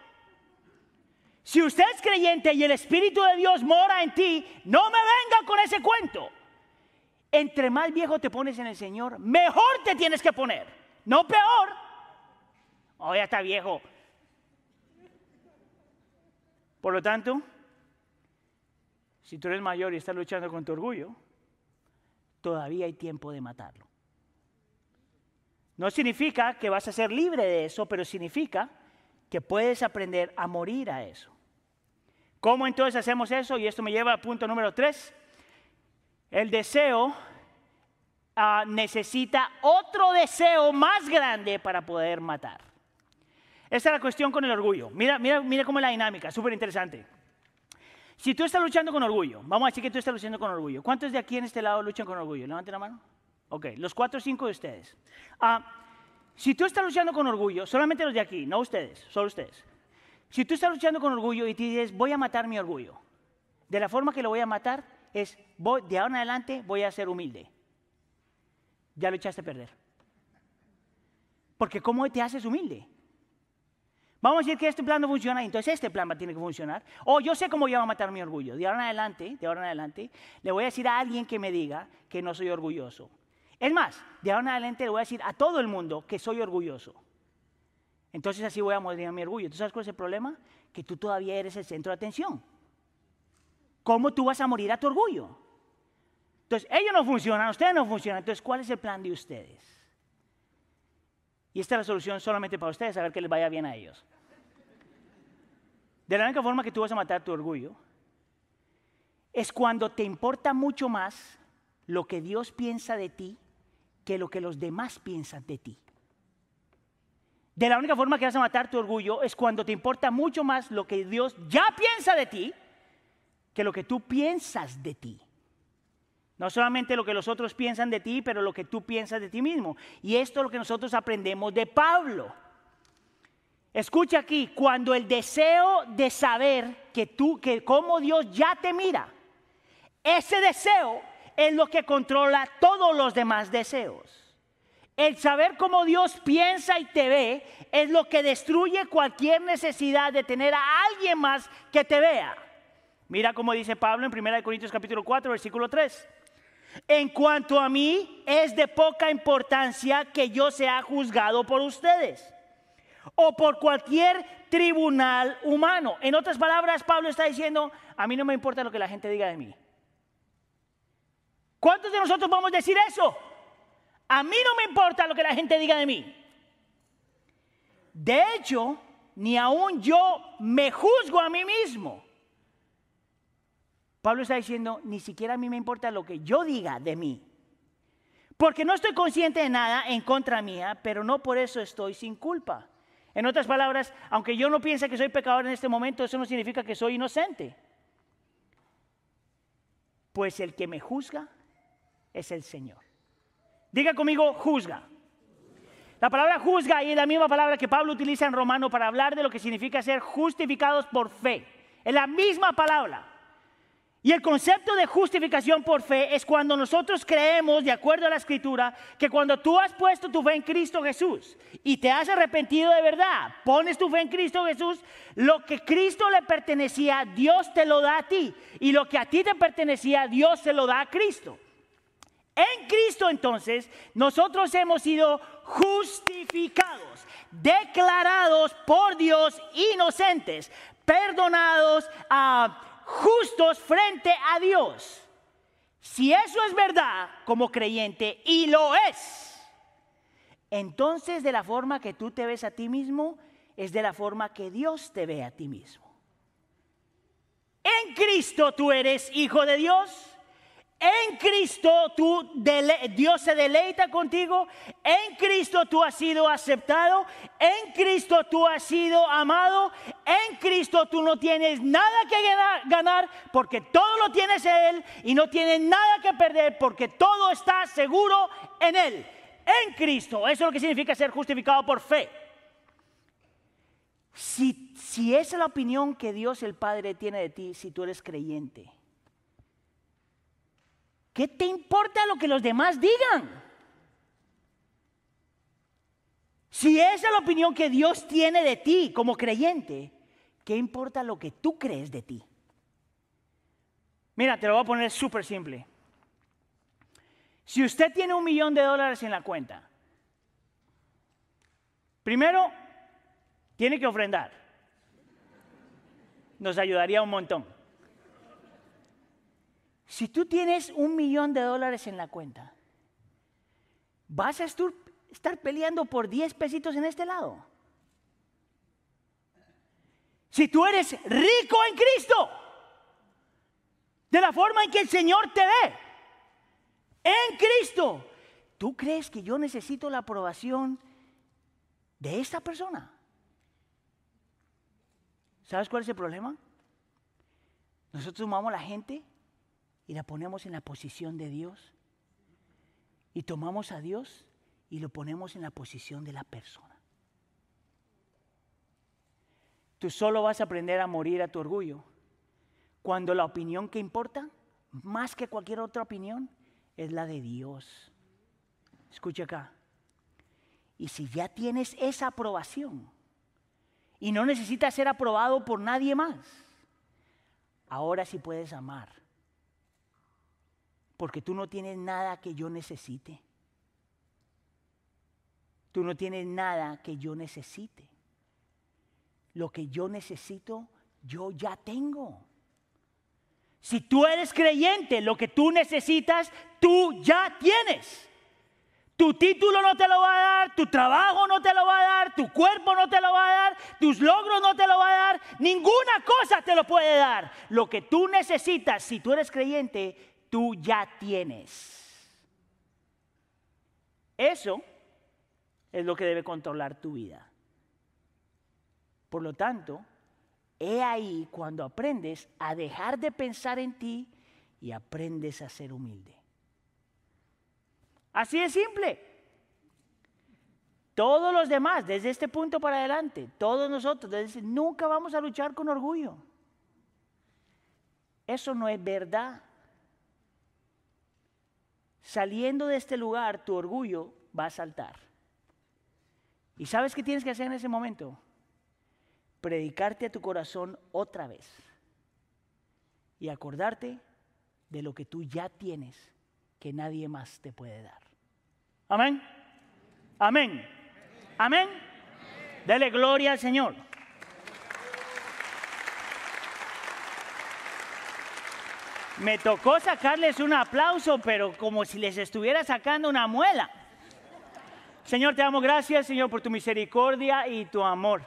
Si usted es creyente y el Espíritu de Dios mora en ti, no me venga con ese cuento. Entre más viejo te pones en el Señor, mejor te tienes que poner, no peor. Oh, ya está viejo. Por lo tanto, si tú eres mayor y estás luchando con tu orgullo, todavía hay tiempo de matarlo. No significa que vas a ser libre de eso, pero significa que puedes aprender a morir a eso. ¿Cómo entonces hacemos eso? Y esto me lleva al punto número tres. El deseo ah, necesita otro deseo más grande para poder matar. Esta es la cuestión con el orgullo. Mira, mira, mira cómo es la dinámica, súper interesante. Si tú estás luchando con orgullo, vamos a decir que tú estás luchando con orgullo. ¿Cuántos de aquí en este lado luchan con orgullo? Levanten la mano. Ok, los cuatro o cinco de ustedes. Ah, si tú estás luchando con orgullo, solamente los de aquí, no ustedes, solo ustedes. Si tú estás luchando con orgullo y te dices, voy a matar mi orgullo, de la forma que lo voy a matar es, voy, de ahora en adelante voy a ser humilde. Ya lo echaste a perder. Porque ¿cómo te haces humilde? Vamos a decir que este plan no funciona, entonces este plan va a tener que funcionar. O yo sé cómo yo voy a matar mi orgullo. De ahora en adelante, de ahora en adelante, le voy a decir a alguien que me diga que no soy orgulloso. Es más, de ahora en adelante le voy a decir a todo el mundo que soy orgulloso. Entonces así voy a morir mi orgullo. ¿Tú sabes cuál es el problema? Que tú todavía eres el centro de atención. ¿Cómo tú vas a morir a tu orgullo? Entonces, ellos no funcionan, ustedes no funcionan. Entonces, ¿cuál es el plan de ustedes? Y esta es la solución solamente para ustedes, a ver que les vaya bien a ellos. De la única forma que tú vas a matar tu orgullo es cuando te importa mucho más lo que Dios piensa de ti que lo que los demás piensan de ti. De la única forma que vas a matar tu orgullo es cuando te importa mucho más lo que Dios ya piensa de ti que lo que tú piensas de ti. No solamente lo que los otros piensan de ti, pero lo que tú piensas de ti mismo. Y esto es lo que nosotros aprendemos de Pablo. Escucha aquí, cuando el deseo de saber que tú, que cómo Dios ya te mira, ese deseo es lo que controla todos los demás deseos. El saber cómo Dios piensa y te ve es lo que destruye cualquier necesidad de tener a alguien más que te vea. Mira cómo dice Pablo en 1 Corintios capítulo 4, versículo 3. En cuanto a mí, es de poca importancia que yo sea juzgado por ustedes o por cualquier tribunal humano. En otras palabras, Pablo está diciendo, a mí no me importa lo que la gente diga de mí. ¿Cuántos de nosotros vamos a decir eso? A mí no me importa lo que la gente diga de mí. De hecho, ni aún yo me juzgo a mí mismo. Pablo está diciendo, ni siquiera a mí me importa lo que yo diga de mí. Porque no estoy consciente de nada en contra mía, pero no por eso estoy sin culpa. En otras palabras, aunque yo no piense que soy pecador en este momento, eso no significa que soy inocente. Pues el que me juzga es el Señor. Diga conmigo, juzga. La palabra juzga ahí es la misma palabra que Pablo utiliza en Romano para hablar de lo que significa ser justificados por fe. Es la misma palabra. Y el concepto de justificación por fe es cuando nosotros creemos, de acuerdo a la escritura, que cuando tú has puesto tu fe en Cristo Jesús y te has arrepentido de verdad, pones tu fe en Cristo Jesús, lo que Cristo le pertenecía, Dios te lo da a ti. Y lo que a ti te pertenecía, Dios se lo da a Cristo. En Cristo entonces nosotros hemos sido justificados, declarados por Dios inocentes, perdonados, ah, justos frente a Dios. Si eso es verdad como creyente, y lo es, entonces de la forma que tú te ves a ti mismo, es de la forma que Dios te ve a ti mismo. En Cristo tú eres hijo de Dios. En Cristo tú Dios se deleita contigo. En Cristo tú has sido aceptado. En Cristo tú has sido amado. En Cristo tú no tienes nada que gana- ganar porque todo lo tienes en Él y no tienes nada que perder porque todo está seguro en Él. En Cristo. Eso es lo que significa ser justificado por fe. Si, si esa es la opinión que Dios el Padre tiene de ti, si tú eres creyente, ¿qué te importa lo que los demás digan? Si esa es la opinión que Dios tiene de ti como creyente, ¿qué importa lo que tú crees de ti? Mira, te lo voy a poner súper simple. Si usted tiene un millón de dólares en la cuenta, primero tiene que ofrendar. Nos ayudaría un montón. Si tú tienes un millón de dólares en la cuenta, vas a estar, peleando por 10 pesitos en este lado. Si tú eres rico en Cristo, de la forma en que el Señor te ve, en Cristo, ¿tú crees que yo necesito la aprobación de esta persona? ¿Sabes cuál es el problema? Nosotros tomamos a la gente y la ponemos en la posición de Dios. Y tomamos a Dios y lo ponemos en la posición de la persona. Tú solo vas a aprender a morir a tu orgullo cuando la opinión que importa, más que cualquier otra opinión, es la de Dios. Escucha acá. Y si ya tienes esa aprobación y no necesitas ser aprobado por nadie más, ahora sí puedes amar. Porque tú no tienes nada que yo necesite. Tú no tienes nada que yo necesite. lo que yo necesito, yo ya tengo. Si tú eres creyente, lo que tú necesitas, tú ya tienes. Tu título no te lo va a dar, tu trabajo no te lo va a dar, tu cuerpo no te lo va a dar, tus logros no te lo va a dar, ninguna cosa te lo puede dar. Lo que tú necesitas, si tú eres creyente, tú ya tienes. Eso es lo que debe controlar tu vida. Por lo tanto, he ahí cuando aprendes a dejar de pensar en ti y aprendes a ser humilde. Así de simple. Todos los demás, desde este punto para adelante, todos nosotros, desde- nunca vamos a luchar con orgullo. Eso no es verdad. Saliendo de este lugar, tu orgullo va a saltar. ¿Y sabes qué tienes que hacer en ese momento? Predicarte a tu corazón otra vez. Y acordarte de lo que tú ya tienes, que nadie más te puede dar. Amén. Amén. Amén. Dele gloria al Señor. Me tocó sacarles un aplauso, pero como si les estuviera sacando una muela. Señor, te damos gracias, Señor, por tu misericordia y tu amor.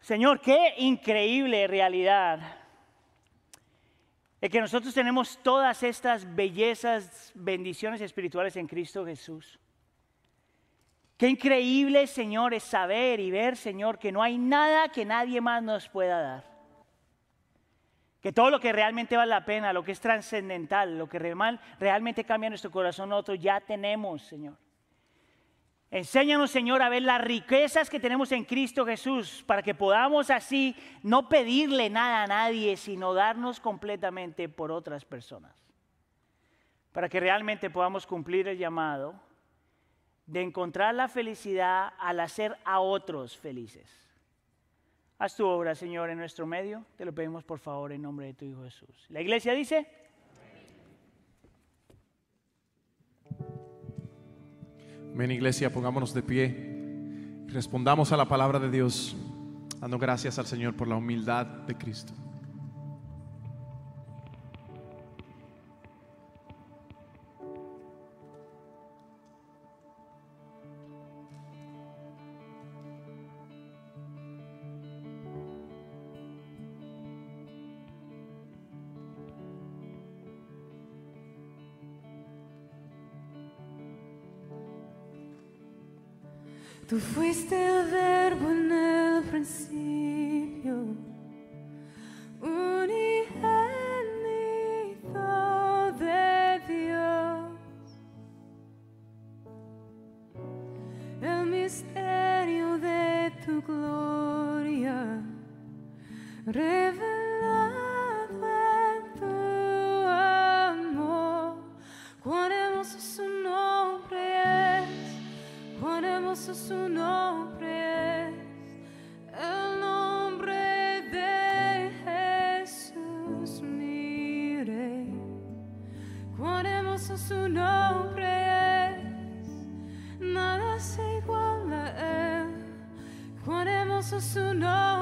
Señor, qué increíble realidad. Es que nosotros tenemos todas estas bellezas, bendiciones espirituales en Cristo Jesús. Qué increíble, Señor, es saber y ver, Señor, que no hay nada que nadie más nos pueda dar. Que todo lo que realmente vale la pena, lo que es trascendental, lo que real- realmente cambia nuestro corazón, nosotros ya tenemos, Señor. Enséñanos, Señor, a ver las riquezas que tenemos en Cristo Jesús, para que podamos así no pedirle nada a nadie, sino darnos completamente por otras personas. Para que realmente podamos cumplir el llamado de encontrar la felicidad al hacer a otros felices. Haz tu obra, Señor, en nuestro medio. Te lo pedimos, por favor, en nombre de tu Hijo Jesús. La iglesia dice... Ven iglesia, pongámonos de pie respondamos a la palabra de Dios, dando gracias al Señor por la humildad de Cristo. Hermoso su nombre es, el nombre de Jesús, mi rey. Cuán hermoso su nombre es, nada se iguala a él. Cuán hermoso su nombre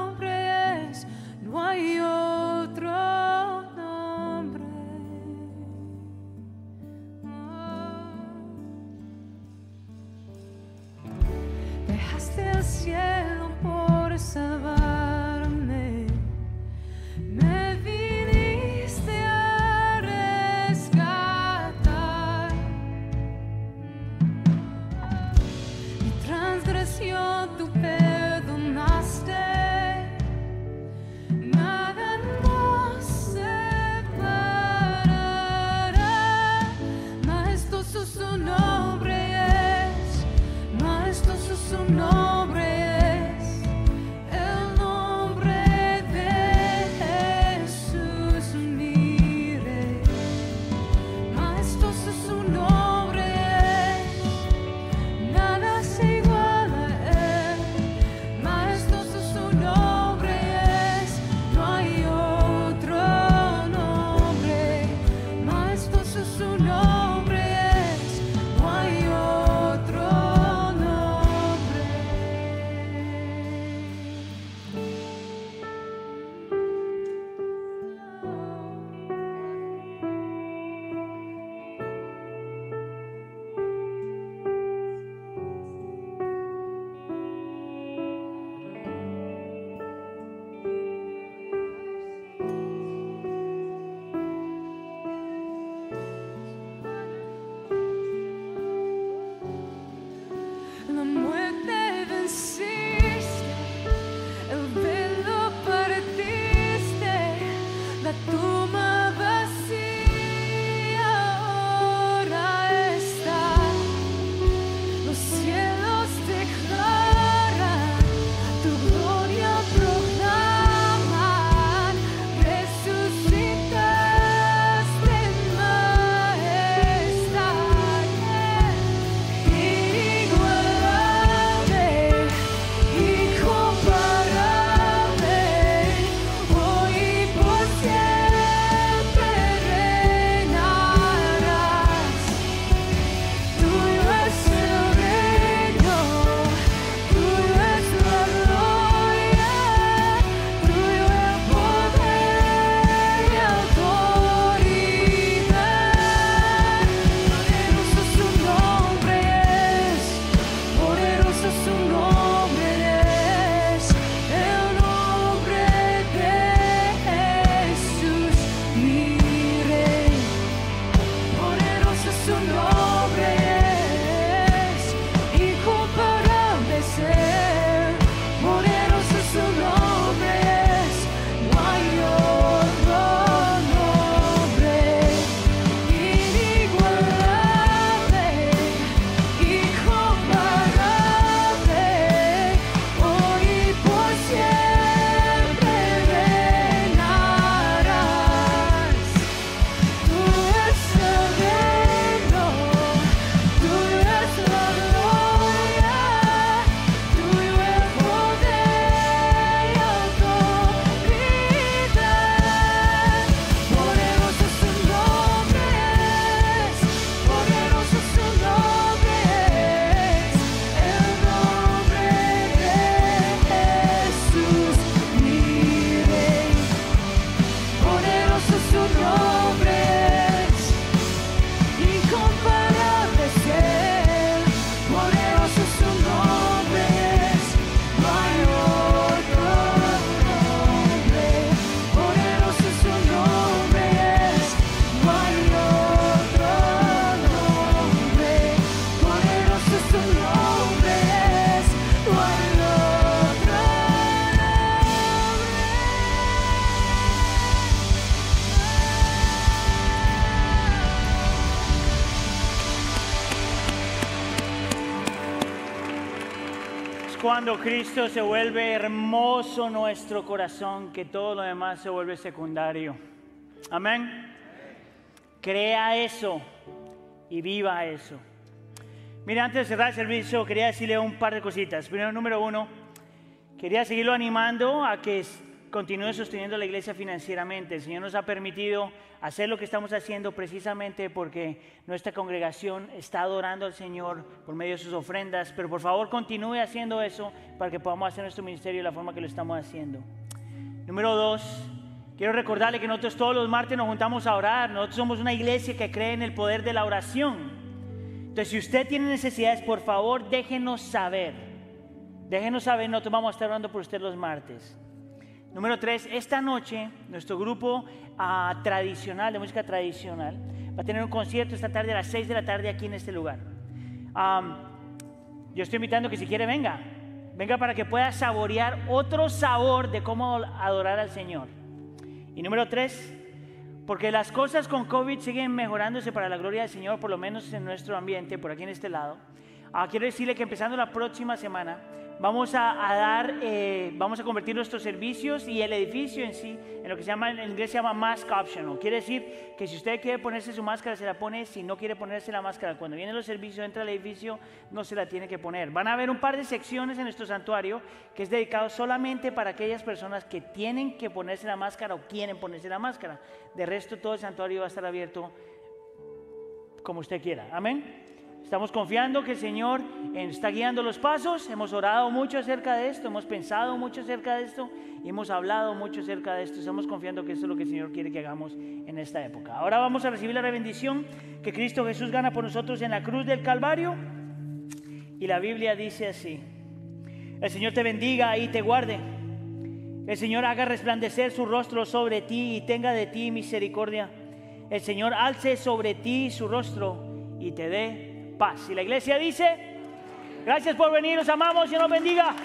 cuando Cristo se vuelve hermoso nuestro corazón que todo lo demás se vuelve secundario. Amén. Crea eso y viva eso. Mira, antes de cerrar el servicio, quería decirle un par de cositas. Primero, número uno, quería seguirlo animando a que continúe sosteniendo la iglesia financieramente. El Señor nos ha permitido hacer lo que estamos haciendo precisamente porque nuestra congregación está adorando al Señor por medio de sus ofrendas. Pero por favor, continúe haciendo eso para que podamos hacer nuestro ministerio de la forma que lo estamos haciendo. Número dos, quiero recordarle que nosotros todos los martes nos juntamos a orar. Nosotros somos una iglesia que cree en el poder de la oración. Entonces, si usted tiene necesidades, por favor, déjenos saber. Déjenos saber, nosotros vamos a estar orando por usted los martes. Número tres, esta noche nuestro grupo ah, tradicional, de música tradicional, va a tener un concierto esta tarde a las 6 de la tarde aquí en este lugar. Yo estoy invitando que si quiere venga, venga para que pueda saborear otro sabor de cómo adorar al Señor. Y número tres, porque las cosas con COVID siguen mejorándose para la gloria del Señor, por lo menos en nuestro ambiente, por aquí en este lado. Ah, quiero decirle que empezando la próxima semana vamos a, a dar, eh, vamos a convertir nuestros servicios y el edificio en sí en lo que se llama, en inglés se llama mask optional. Quiere decir que si usted quiere ponerse su máscara, se la pone. Si no quiere ponerse la máscara, cuando vienen los servicios, entra al edificio, no se la tiene que poner. Van a haber un par de secciones en nuestro santuario que es dedicado solamente para aquellas personas que tienen que ponerse la máscara o quieren ponerse la máscara. De resto, todo el santuario va a estar abierto como usted quiera. Amén. Estamos confiando que el Señor está guiando los pasos. Hemos orado mucho acerca de esto, hemos pensado mucho acerca de esto y hemos hablado mucho acerca de esto. Estamos confiando que eso es lo que el Señor quiere que hagamos en esta época. Ahora vamos a recibir la bendición que Cristo Jesús gana por nosotros en la cruz del Calvario. Y la Biblia dice así. El Señor te bendiga y te guarde. El Señor haga resplandecer su rostro sobre ti y tenga de ti misericordia. El Señor alce sobre ti su rostro y te dé paz. Y la iglesia dice, gracias por venir, los amamos y nos bendiga.